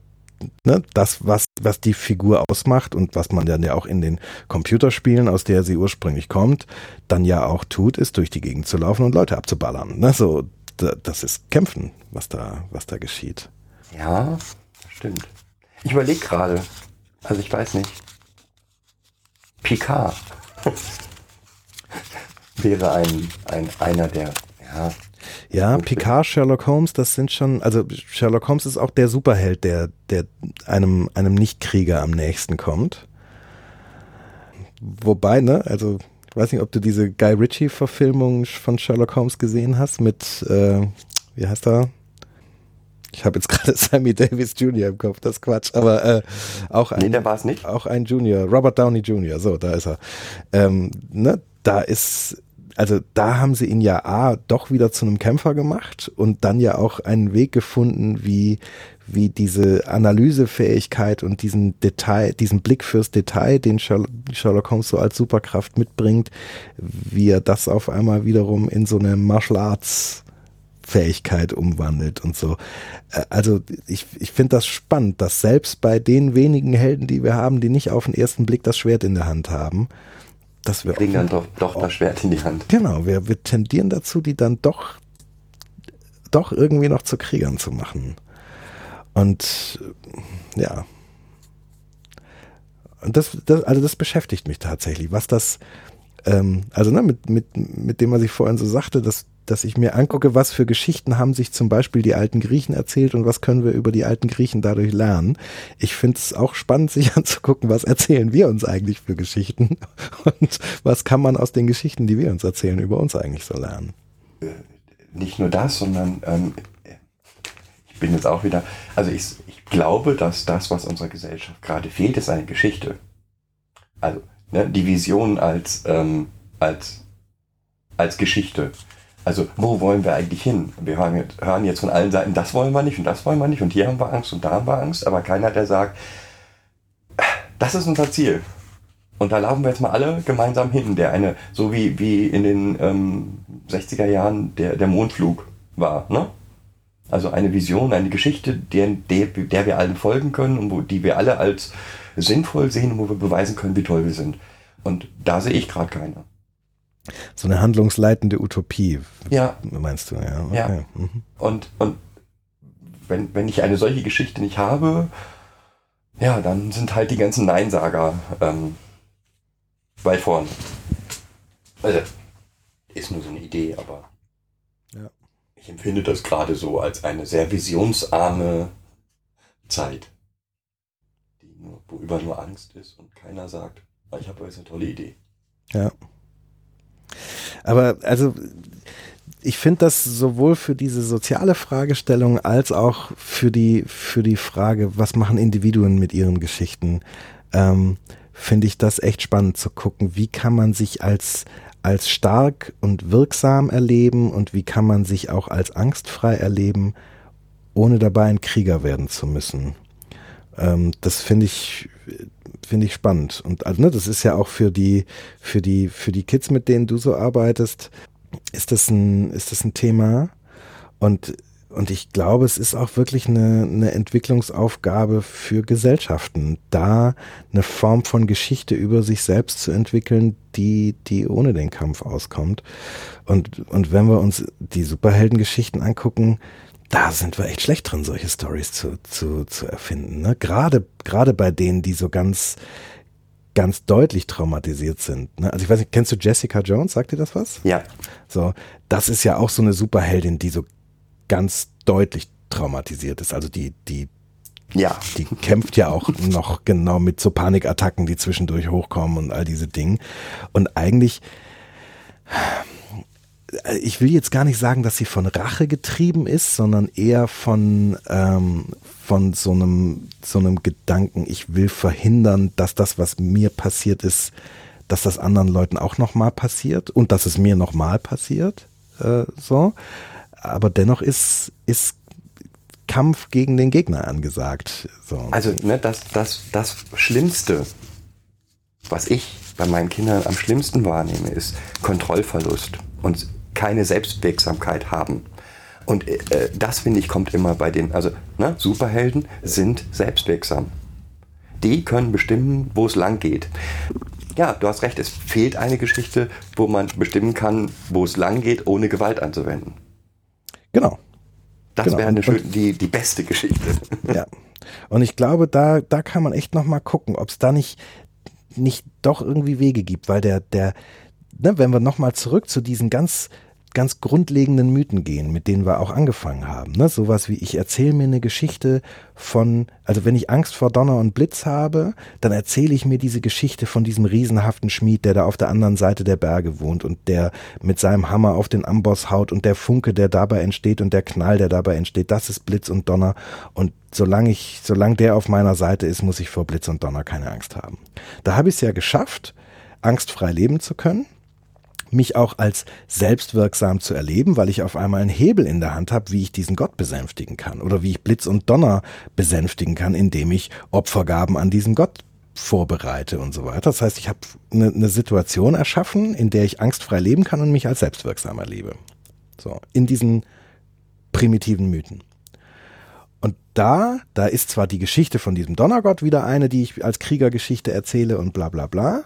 ne, das, was, was die Figur ausmacht und was man dann ja auch in den Computerspielen, aus der sie ursprünglich kommt, dann ja auch tut, ist durch die Gegend zu laufen und Leute abzuballern. Ne? So, da, das ist Kämpfen, was da, was da geschieht. Ja, stimmt. Ich überlege gerade. Also ich weiß nicht. Picard wäre ein, ein einer der. Ja, Ja. Picard, Sherlock Holmes, das sind schon, also Sherlock Holmes ist auch der Superheld, der, der einem, einem Nichtkrieger am nächsten kommt. Wobei, ne, also ich weiß nicht, ob du diese Guy Ritchie-Verfilmung von Sherlock Holmes gesehen hast mit, äh, wie heißt er? Ich habe jetzt gerade Sammy Davis Jr. im Kopf, das ist Quatsch, aber äh, auch ein nee, der war es nicht. auch ein Junior, Robert Downey Jr., so, da ist er. Ähm, ne, da ist, also da haben sie ihn ja A, doch wieder zu einem Kämpfer gemacht und dann ja auch einen Weg gefunden, wie, wie diese Analysefähigkeit und diesen Detail, diesen Blick fürs Detail, den Sherlock, Sherlock Holmes so als Superkraft mitbringt, wie er das auf einmal wiederum in so eine Martial Arts Fähigkeit umwandelt und so. Äh, Also ich, ich finde das spannend, dass selbst bei den wenigen Helden, die wir haben, die nicht auf den ersten Blick das Schwert in der Hand haben, dass wir Kriegen dann doch, doch das Schwert in die Hand. genau, wir, wir tendieren dazu, die dann doch doch irgendwie noch zu Kriegern zu machen. Und äh, ja. Und das, das, also das beschäftigt mich tatsächlich, was das, ähm, also ne, mit, mit, mit dem, was ich vorhin so sagte, dass, dass ich mir angucke, was für Geschichten haben sich zum Beispiel die alten Griechen erzählt und was können wir über die alten Griechen dadurch lernen. Ich finde es auch spannend, sich anzugucken, was erzählen wir uns eigentlich für Geschichten und was kann man aus den Geschichten, die wir uns erzählen, über uns eigentlich so lernen. Nicht nur das, sondern ähm, ich bin jetzt auch wieder. Also ich, ich glaube, dass das, was unserer Gesellschaft gerade fehlt, ist eine Geschichte. Also ne, die Vision als, ähm, als, als Geschichte. Also wo wollen wir eigentlich hin? Wir hören jetzt, von allen Seiten, das wollen wir nicht und das wollen wir nicht und hier haben wir Angst und da haben wir Angst, aber keiner, der sagt, das ist unser Ziel. Und da laufen wir jetzt mal alle gemeinsam hin, der eine, so wie, wie in den ähm, 60er Jahren der, der Mondflug war, ne? Also eine Vision, eine Geschichte, der, der, der wir allen folgen können und wo, die wir alle als sinnvoll sehen und wo wir beweisen können, wie toll wir sind. Und da sehe ich gerade keine. So eine handlungsleitende Utopie, Ja, meinst du, ja. Okay. Ja. Mhm. und, und wenn, wenn ich eine solche Geschichte nicht habe, ja, dann sind halt die ganzen Neinsager ähm, weit vorne. Also, ist nur so eine Idee, aber Ja. ich empfinde das gerade so als eine sehr visionsarme Zeit, die nur, wo über nur Angst ist und keiner sagt, "Ah, ich habe jetzt eine tolle Idee. Ja. Aber also ich finde das sowohl für diese soziale Fragestellung als auch für die, für die Frage, was machen Individuen mit ihren Geschichten, ähm, finde ich das echt spannend zu gucken, wie kann man sich als, als stark und wirksam erleben und wie kann man sich auch als angstfrei erleben, ohne dabei ein Krieger werden zu müssen. Ähm, das finde ich, finde ich spannend. Und also, ne, das ist ja auch für die, für die, für die Kids, mit denen du so arbeitest, ist das ein, ist das ein Thema. Und, und ich glaube, es ist auch wirklich eine, eine Entwicklungsaufgabe für Gesellschaften, da eine Form von Geschichte über sich selbst zu entwickeln, die, die ohne den Kampf auskommt. Und, und wenn wir uns die Superheldengeschichten angucken, da sind wir echt schlecht drin, solche Stories zu, zu, zu erfinden. Ne? Gerade, gerade bei denen, die so ganz, ganz deutlich traumatisiert sind. Ne? Also ich weiß nicht, kennst du Jessica Jones? Sagt dir das was? Ja, So, das ist ja auch so eine Superheldin, die so ganz deutlich traumatisiert ist. Also die, die Ja. Die kämpft ja auch noch genau mit so Panikattacken, die zwischendurch hochkommen und all diese Dinge. Und eigentlich, ich will jetzt gar nicht sagen, dass sie von Rache getrieben ist, sondern eher von, ähm, von so einem, so einem Gedanken, ich will verhindern, dass das, was mir passiert ist, dass das anderen Leuten auch nochmal passiert und dass es mir nochmal passiert. Äh, so. Aber dennoch ist, ist Kampf gegen den Gegner angesagt. So. Also ne, das, das, das Schlimmste, was ich bei meinen Kindern am schlimmsten wahrnehme, ist Kontrollverlust und keine Selbstwirksamkeit haben. Und äh, das, finde ich, kommt immer bei den, also ne, Superhelden sind selbstwirksam. Die können bestimmen, wo es lang geht. Ja, du hast recht, es fehlt eine Geschichte, wo man bestimmen kann, wo es lang geht, ohne Gewalt anzuwenden. Genau. Das Genau. wäre eine die, die beste Geschichte. Ja. Und ich glaube, da, da kann man echt nochmal gucken, ob es da nicht, nicht doch irgendwie Wege gibt, weil der, der, ne, wenn wir nochmal zurück zu diesen ganz, ganz grundlegenden Mythen gehen, mit denen wir auch angefangen haben, ne, sowas wie ich erzähle mir eine Geschichte von, also wenn ich Angst vor Donner und Blitz habe, dann erzähle ich mir diese Geschichte von diesem riesenhaften Schmied, der da auf der anderen Seite der Berge wohnt und der mit seinem Hammer auf den Amboss haut und der Funke, der dabei entsteht und der Knall, der dabei entsteht, das ist Blitz und Donner. Und solange ich, solange der auf meiner Seite ist, muss ich vor Blitz und Donner keine Angst haben. Da habe ich es ja geschafft, angstfrei leben zu können mich auch als selbstwirksam zu erleben, weil ich auf einmal einen Hebel in der Hand habe, wie ich diesen Gott besänftigen kann oder wie ich Blitz und Donner besänftigen kann, indem ich Opfergaben an diesen Gott vorbereite und so weiter. Das heißt, ich habe eine, eine Situation erschaffen, in der ich angstfrei leben kann und mich als selbstwirksam erlebe. So, in diesen primitiven Mythen. Und da, da ist zwar die Geschichte von diesem Donnergott wieder eine, die ich als Kriegergeschichte erzähle und bla bla bla,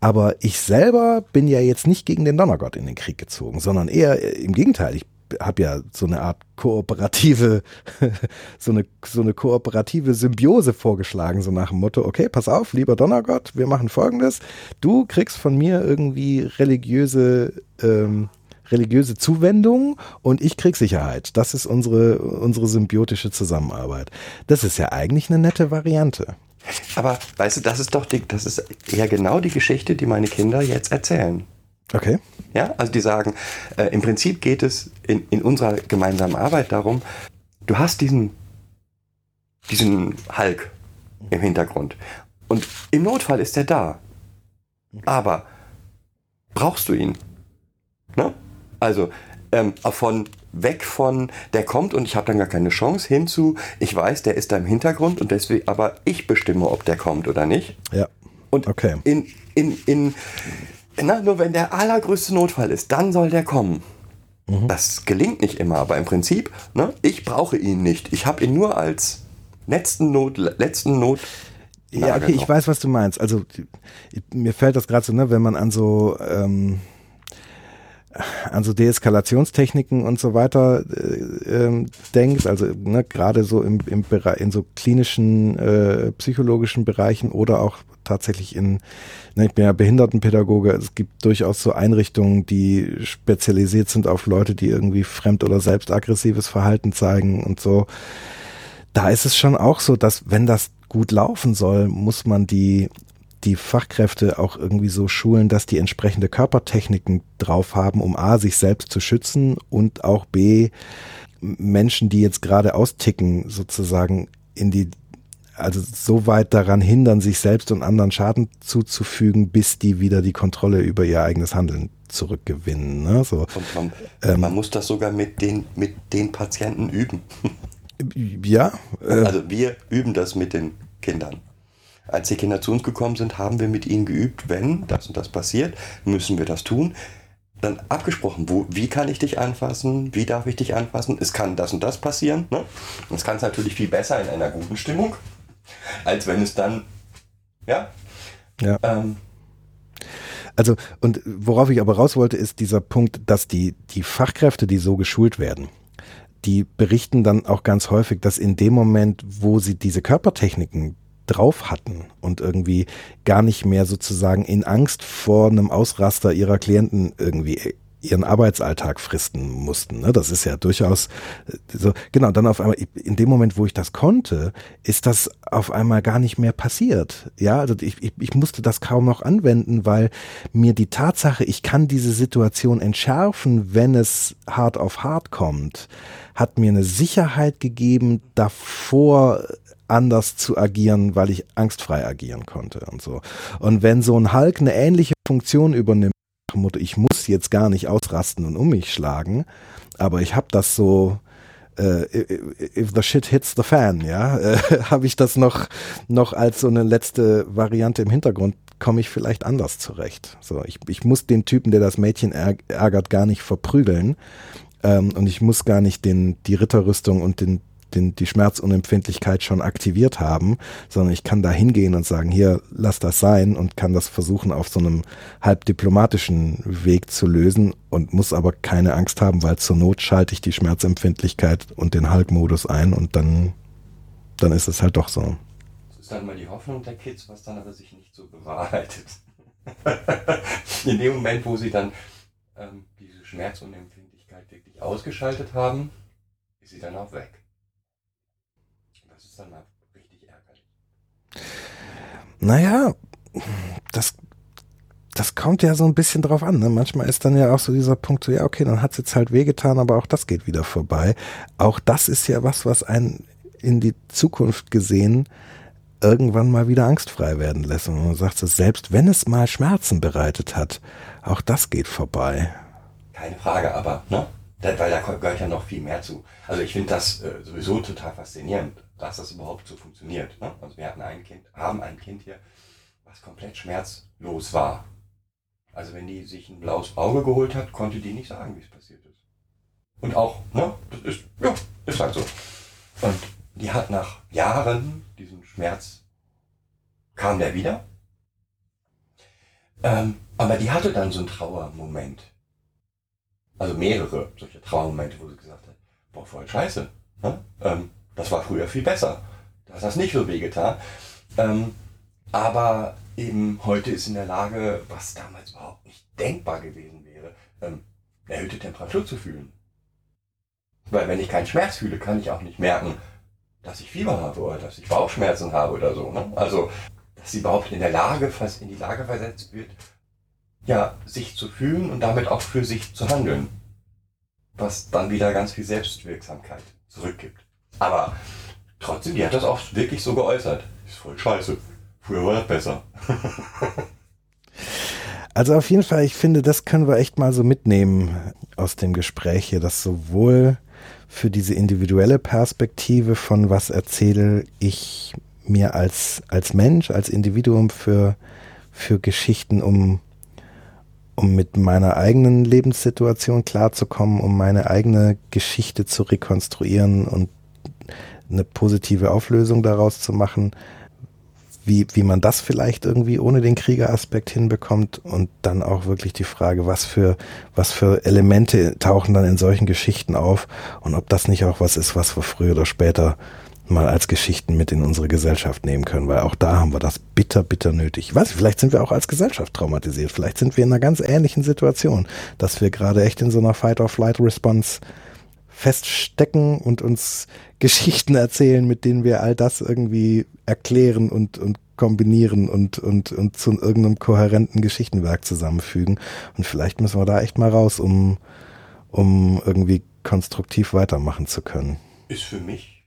aber ich selber bin ja jetzt nicht gegen den Donnergott in den Krieg gezogen, sondern eher äh, im Gegenteil. Ich habe ja so eine Art kooperative, so eine, so eine kooperative Symbiose vorgeschlagen, so nach dem Motto, okay, pass auf, lieber Donnergott, wir machen folgendes. Du kriegst von mir irgendwie religiöse, ähm, religiöse Zuwendung und ich krieg Sicherheit. Das ist unsere, unsere symbiotische Zusammenarbeit. Das ist ja eigentlich eine nette Variante. Aber weißt du, das ist doch die, das ist ja genau die Geschichte, die meine Kinder jetzt erzählen. Okay. Ja, also die sagen, äh, im Prinzip geht es in, in unserer gemeinsamen Arbeit darum, du hast diesen, diesen Hulk im Hintergrund. Und im Notfall ist er da. Aber brauchst du ihn? Ne? Also ähm, von weg von der kommt und ich habe dann gar keine Chance hinzu, ich weiß, der ist da im Hintergrund und deswegen, aber ich bestimme, ob der kommt oder nicht. Ja. Und Okay. in, in, in, na, nur wenn der allergrößte Notfall ist, dann soll der kommen. Das gelingt nicht immer, aber im Prinzip, ne, ich brauche ihn nicht. Ich habe ihn nur als letzten Not, letzten Not. Ja, okay, ich weiß, was du meinst. Also mir fällt das gerade so, ne, wenn man an so ähm, an so Deeskalationstechniken und so weiter äh, ähm, denkt, also ne, gerade so im, im Bereich, in so klinischen, äh, psychologischen Bereichen oder auch tatsächlich in, ne, ich bin ja Behindertenpädagoge, es gibt durchaus so Einrichtungen, die spezialisiert sind auf Leute, die irgendwie fremd- oder selbstaggressives Verhalten zeigen und so. Da ist es schon auch so, dass wenn das gut laufen soll, muss man die, die Fachkräfte auch irgendwie so schulen, dass die entsprechende Körpertechniken drauf haben, um A, sich selbst zu schützen und auch B, Menschen, die jetzt gerade austicken, sozusagen in die, also so weit daran hindern, sich selbst und anderen Schaden zuzufügen, bis die wieder die Kontrolle über ihr eigenes Handeln zurückgewinnen. Ne? So, man, Ähm. man muss das sogar mit den, mit den Patienten üben. ja, äh, Also wir üben das mit den Kindern. Als die Kinder zu uns gekommen sind, haben wir mit ihnen geübt, wenn das und das passiert, müssen wir das tun. Dann abgesprochen, wo, wie kann ich dich anfassen, wie darf ich dich anfassen, es kann das und das passieren. Ne? Und es kann es natürlich viel besser in einer guten Stimmung, als wenn es dann, ja, ja. ähm, Also, und worauf ich aber raus wollte, ist dieser Punkt, dass die, die Fachkräfte, die so geschult werden, die berichten dann auch ganz häufig, dass in dem Moment, wo sie diese Körpertechniken drauf hatten und irgendwie gar nicht mehr sozusagen in Angst vor einem Ausraster ihrer Klienten irgendwie ihren Arbeitsalltag fristen mussten. Ne? Das ist ja durchaus äh, so. Genau, dann auf einmal, in dem Moment, wo ich das konnte, ist das auf einmal gar nicht mehr passiert. Ja, also ich, ich, ich musste das kaum noch anwenden, weil mir die Tatsache, ich kann diese Situation entschärfen, wenn es hart auf hart kommt, hat mir eine Sicherheit gegeben, davor anders zu agieren, weil ich angstfrei agieren konnte und so. Und wenn so ein Hulk eine ähnliche Funktion übernimmt, ich muss jetzt gar nicht ausrasten und um mich schlagen, aber ich habe das so, äh, if the shit hits the fan, ja, äh, habe ich das noch, noch als so eine letzte Variante im Hintergrund, komme ich vielleicht anders zurecht. So, ich, ich muss den Typen, der das Mädchen ärgert, gar nicht verprügeln. Ähm, und ich muss gar nicht den, die Ritterrüstung und den, den, die Schmerzunempfindlichkeit schon aktiviert haben, sondern ich kann da hingehen und sagen, hier, lass das sein und kann das versuchen auf so einem halb diplomatischen Weg zu lösen und muss aber keine Angst haben, weil zur Not schalte ich die Schmerzempfindlichkeit und den Hulk-Modus ein und dann, dann ist es halt doch so. Das ist dann mal die Hoffnung der Kids, was dann aber sich nicht so bewahrheitet. In dem Moment, wo sie dann ähm, diese Schmerzunempfindlichkeit wirklich ausgeschaltet haben, ist sie dann auch weg dann mal richtig ärgerlich. Naja, das, das kommt ja so ein bisschen drauf an. Ne? Manchmal ist dann ja auch so dieser Punkt, so ja, okay, dann hat es jetzt halt wehgetan, aber auch das geht wieder vorbei. Auch das ist ja was, was einen in die Zukunft gesehen irgendwann mal wieder angstfrei werden lässt. Und man sagt, selbst wenn es mal Schmerzen bereitet hat, auch das geht vorbei. Keine Frage, aber, ne? weil da gehört ja noch viel mehr zu. Also ich finde das äh, sowieso total faszinierend dass das überhaupt so funktioniert. Ne? Also wir hatten ein Kind, haben ein Kind hier, was komplett schmerzlos war. Also wenn die sich ein blaues Auge geholt hat, konnte die nicht sagen, wie es passiert ist. Und auch, ne, das ist, ja, ist halt so. Und die hat nach Jahren diesen Schmerz, kam der wieder. Ähm, aber die hatte dann so einen Trauermoment. Also mehrere solche Trauermomente, wo sie gesagt hat, boah, voll scheiße. Ne? Ähm, das war früher viel besser. Da hat das nicht so wehgetan. Ähm, aber eben heute ist in der Lage, was damals überhaupt nicht denkbar gewesen wäre, ähm, erhöhte Temperatur zu fühlen. Weil wenn ich keinen Schmerz fühle, kann ich auch nicht merken, dass ich Fieber habe oder dass ich Bauchschmerzen habe oder so. Ne? Also, dass sie überhaupt in der Lage, fast in die Lage versetzt wird, ja, sich zu fühlen und damit auch für sich zu handeln. Was dann wieder ganz viel Selbstwirksamkeit zurückgibt. Aber trotzdem, die hat das auch wirklich so geäußert. Ist voll scheiße. Früher war das besser. also auf jeden Fall, ich finde, das können wir echt mal so mitnehmen aus dem Gespräch hier, dass sowohl für diese individuelle Perspektive von was erzähle ich mir als, als Mensch, als Individuum für, für Geschichten, um, um mit meiner eigenen Lebenssituation klarzukommen, um meine eigene Geschichte zu rekonstruieren und eine positive Auflösung daraus zu machen, wie, wie man das vielleicht irgendwie ohne den Kriegeraspekt hinbekommt und dann auch wirklich die Frage, was für, was für Elemente tauchen dann in solchen Geschichten auf und ob das nicht auch was ist, was wir früher oder später mal als Geschichten mit in unsere Gesellschaft nehmen können, weil auch da haben wir das bitter, bitter nötig. Ich weiß, vielleicht sind wir auch als Gesellschaft traumatisiert, vielleicht sind wir in einer ganz ähnlichen Situation, dass wir gerade echt in so einer Fight-or-Flight-Response feststecken und uns Geschichten erzählen, mit denen wir all das irgendwie erklären und, und kombinieren und, und, und zu irgendeinem kohärenten Geschichtenwerk zusammenfügen. Und vielleicht müssen wir da echt mal raus, um, um irgendwie konstruktiv weitermachen zu können. Ist für mich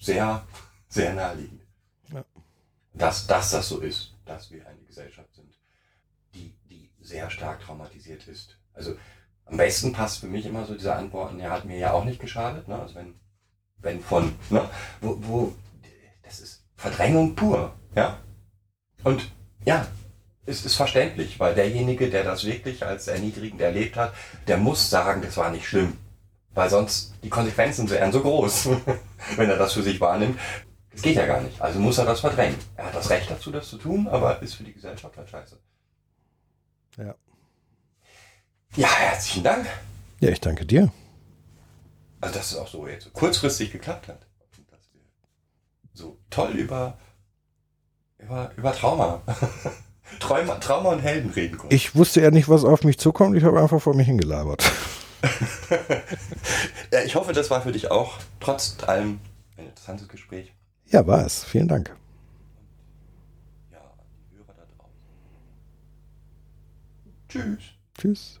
sehr, sehr naheliegend. Ja. Dass, dass das so ist, dass wir eine Gesellschaft sind, die, die sehr stark traumatisiert ist. Also am besten passt für mich immer so diese Antworten, ja, hat mir ja auch nicht geschadet. Ne? Also wenn, wenn von, ne? wo, wo, das ist Verdrängung pur. Ja? Und ja, es ist verständlich, weil derjenige, der das wirklich als erniedrigend erlebt hat, der muss sagen, das war nicht schlimm. Weil sonst die Konsequenzen wären so groß, wenn er das für sich wahrnimmt. Das geht ja gar nicht. Also muss er das verdrängen. Er hat das Recht dazu, das zu tun, aber ist für die Gesellschaft halt scheiße. Ja. Ja, herzlichen Dank. Ja, ich danke dir. Also, dass es auch so jetzt kurzfristig geklappt hat. Dass wir so toll über, über, über Trauma, Trauma, Trauma und Helden reden konnte. Ich wusste ja nicht, was auf mich zukommt. Ich habe einfach vor mich hingelabert. ja, ich hoffe, das war für dich auch trotz allem ein interessantes Gespräch. Ja, war es. Vielen Dank. Ja, die Hörer da draußen. Tschüss. Tschüss.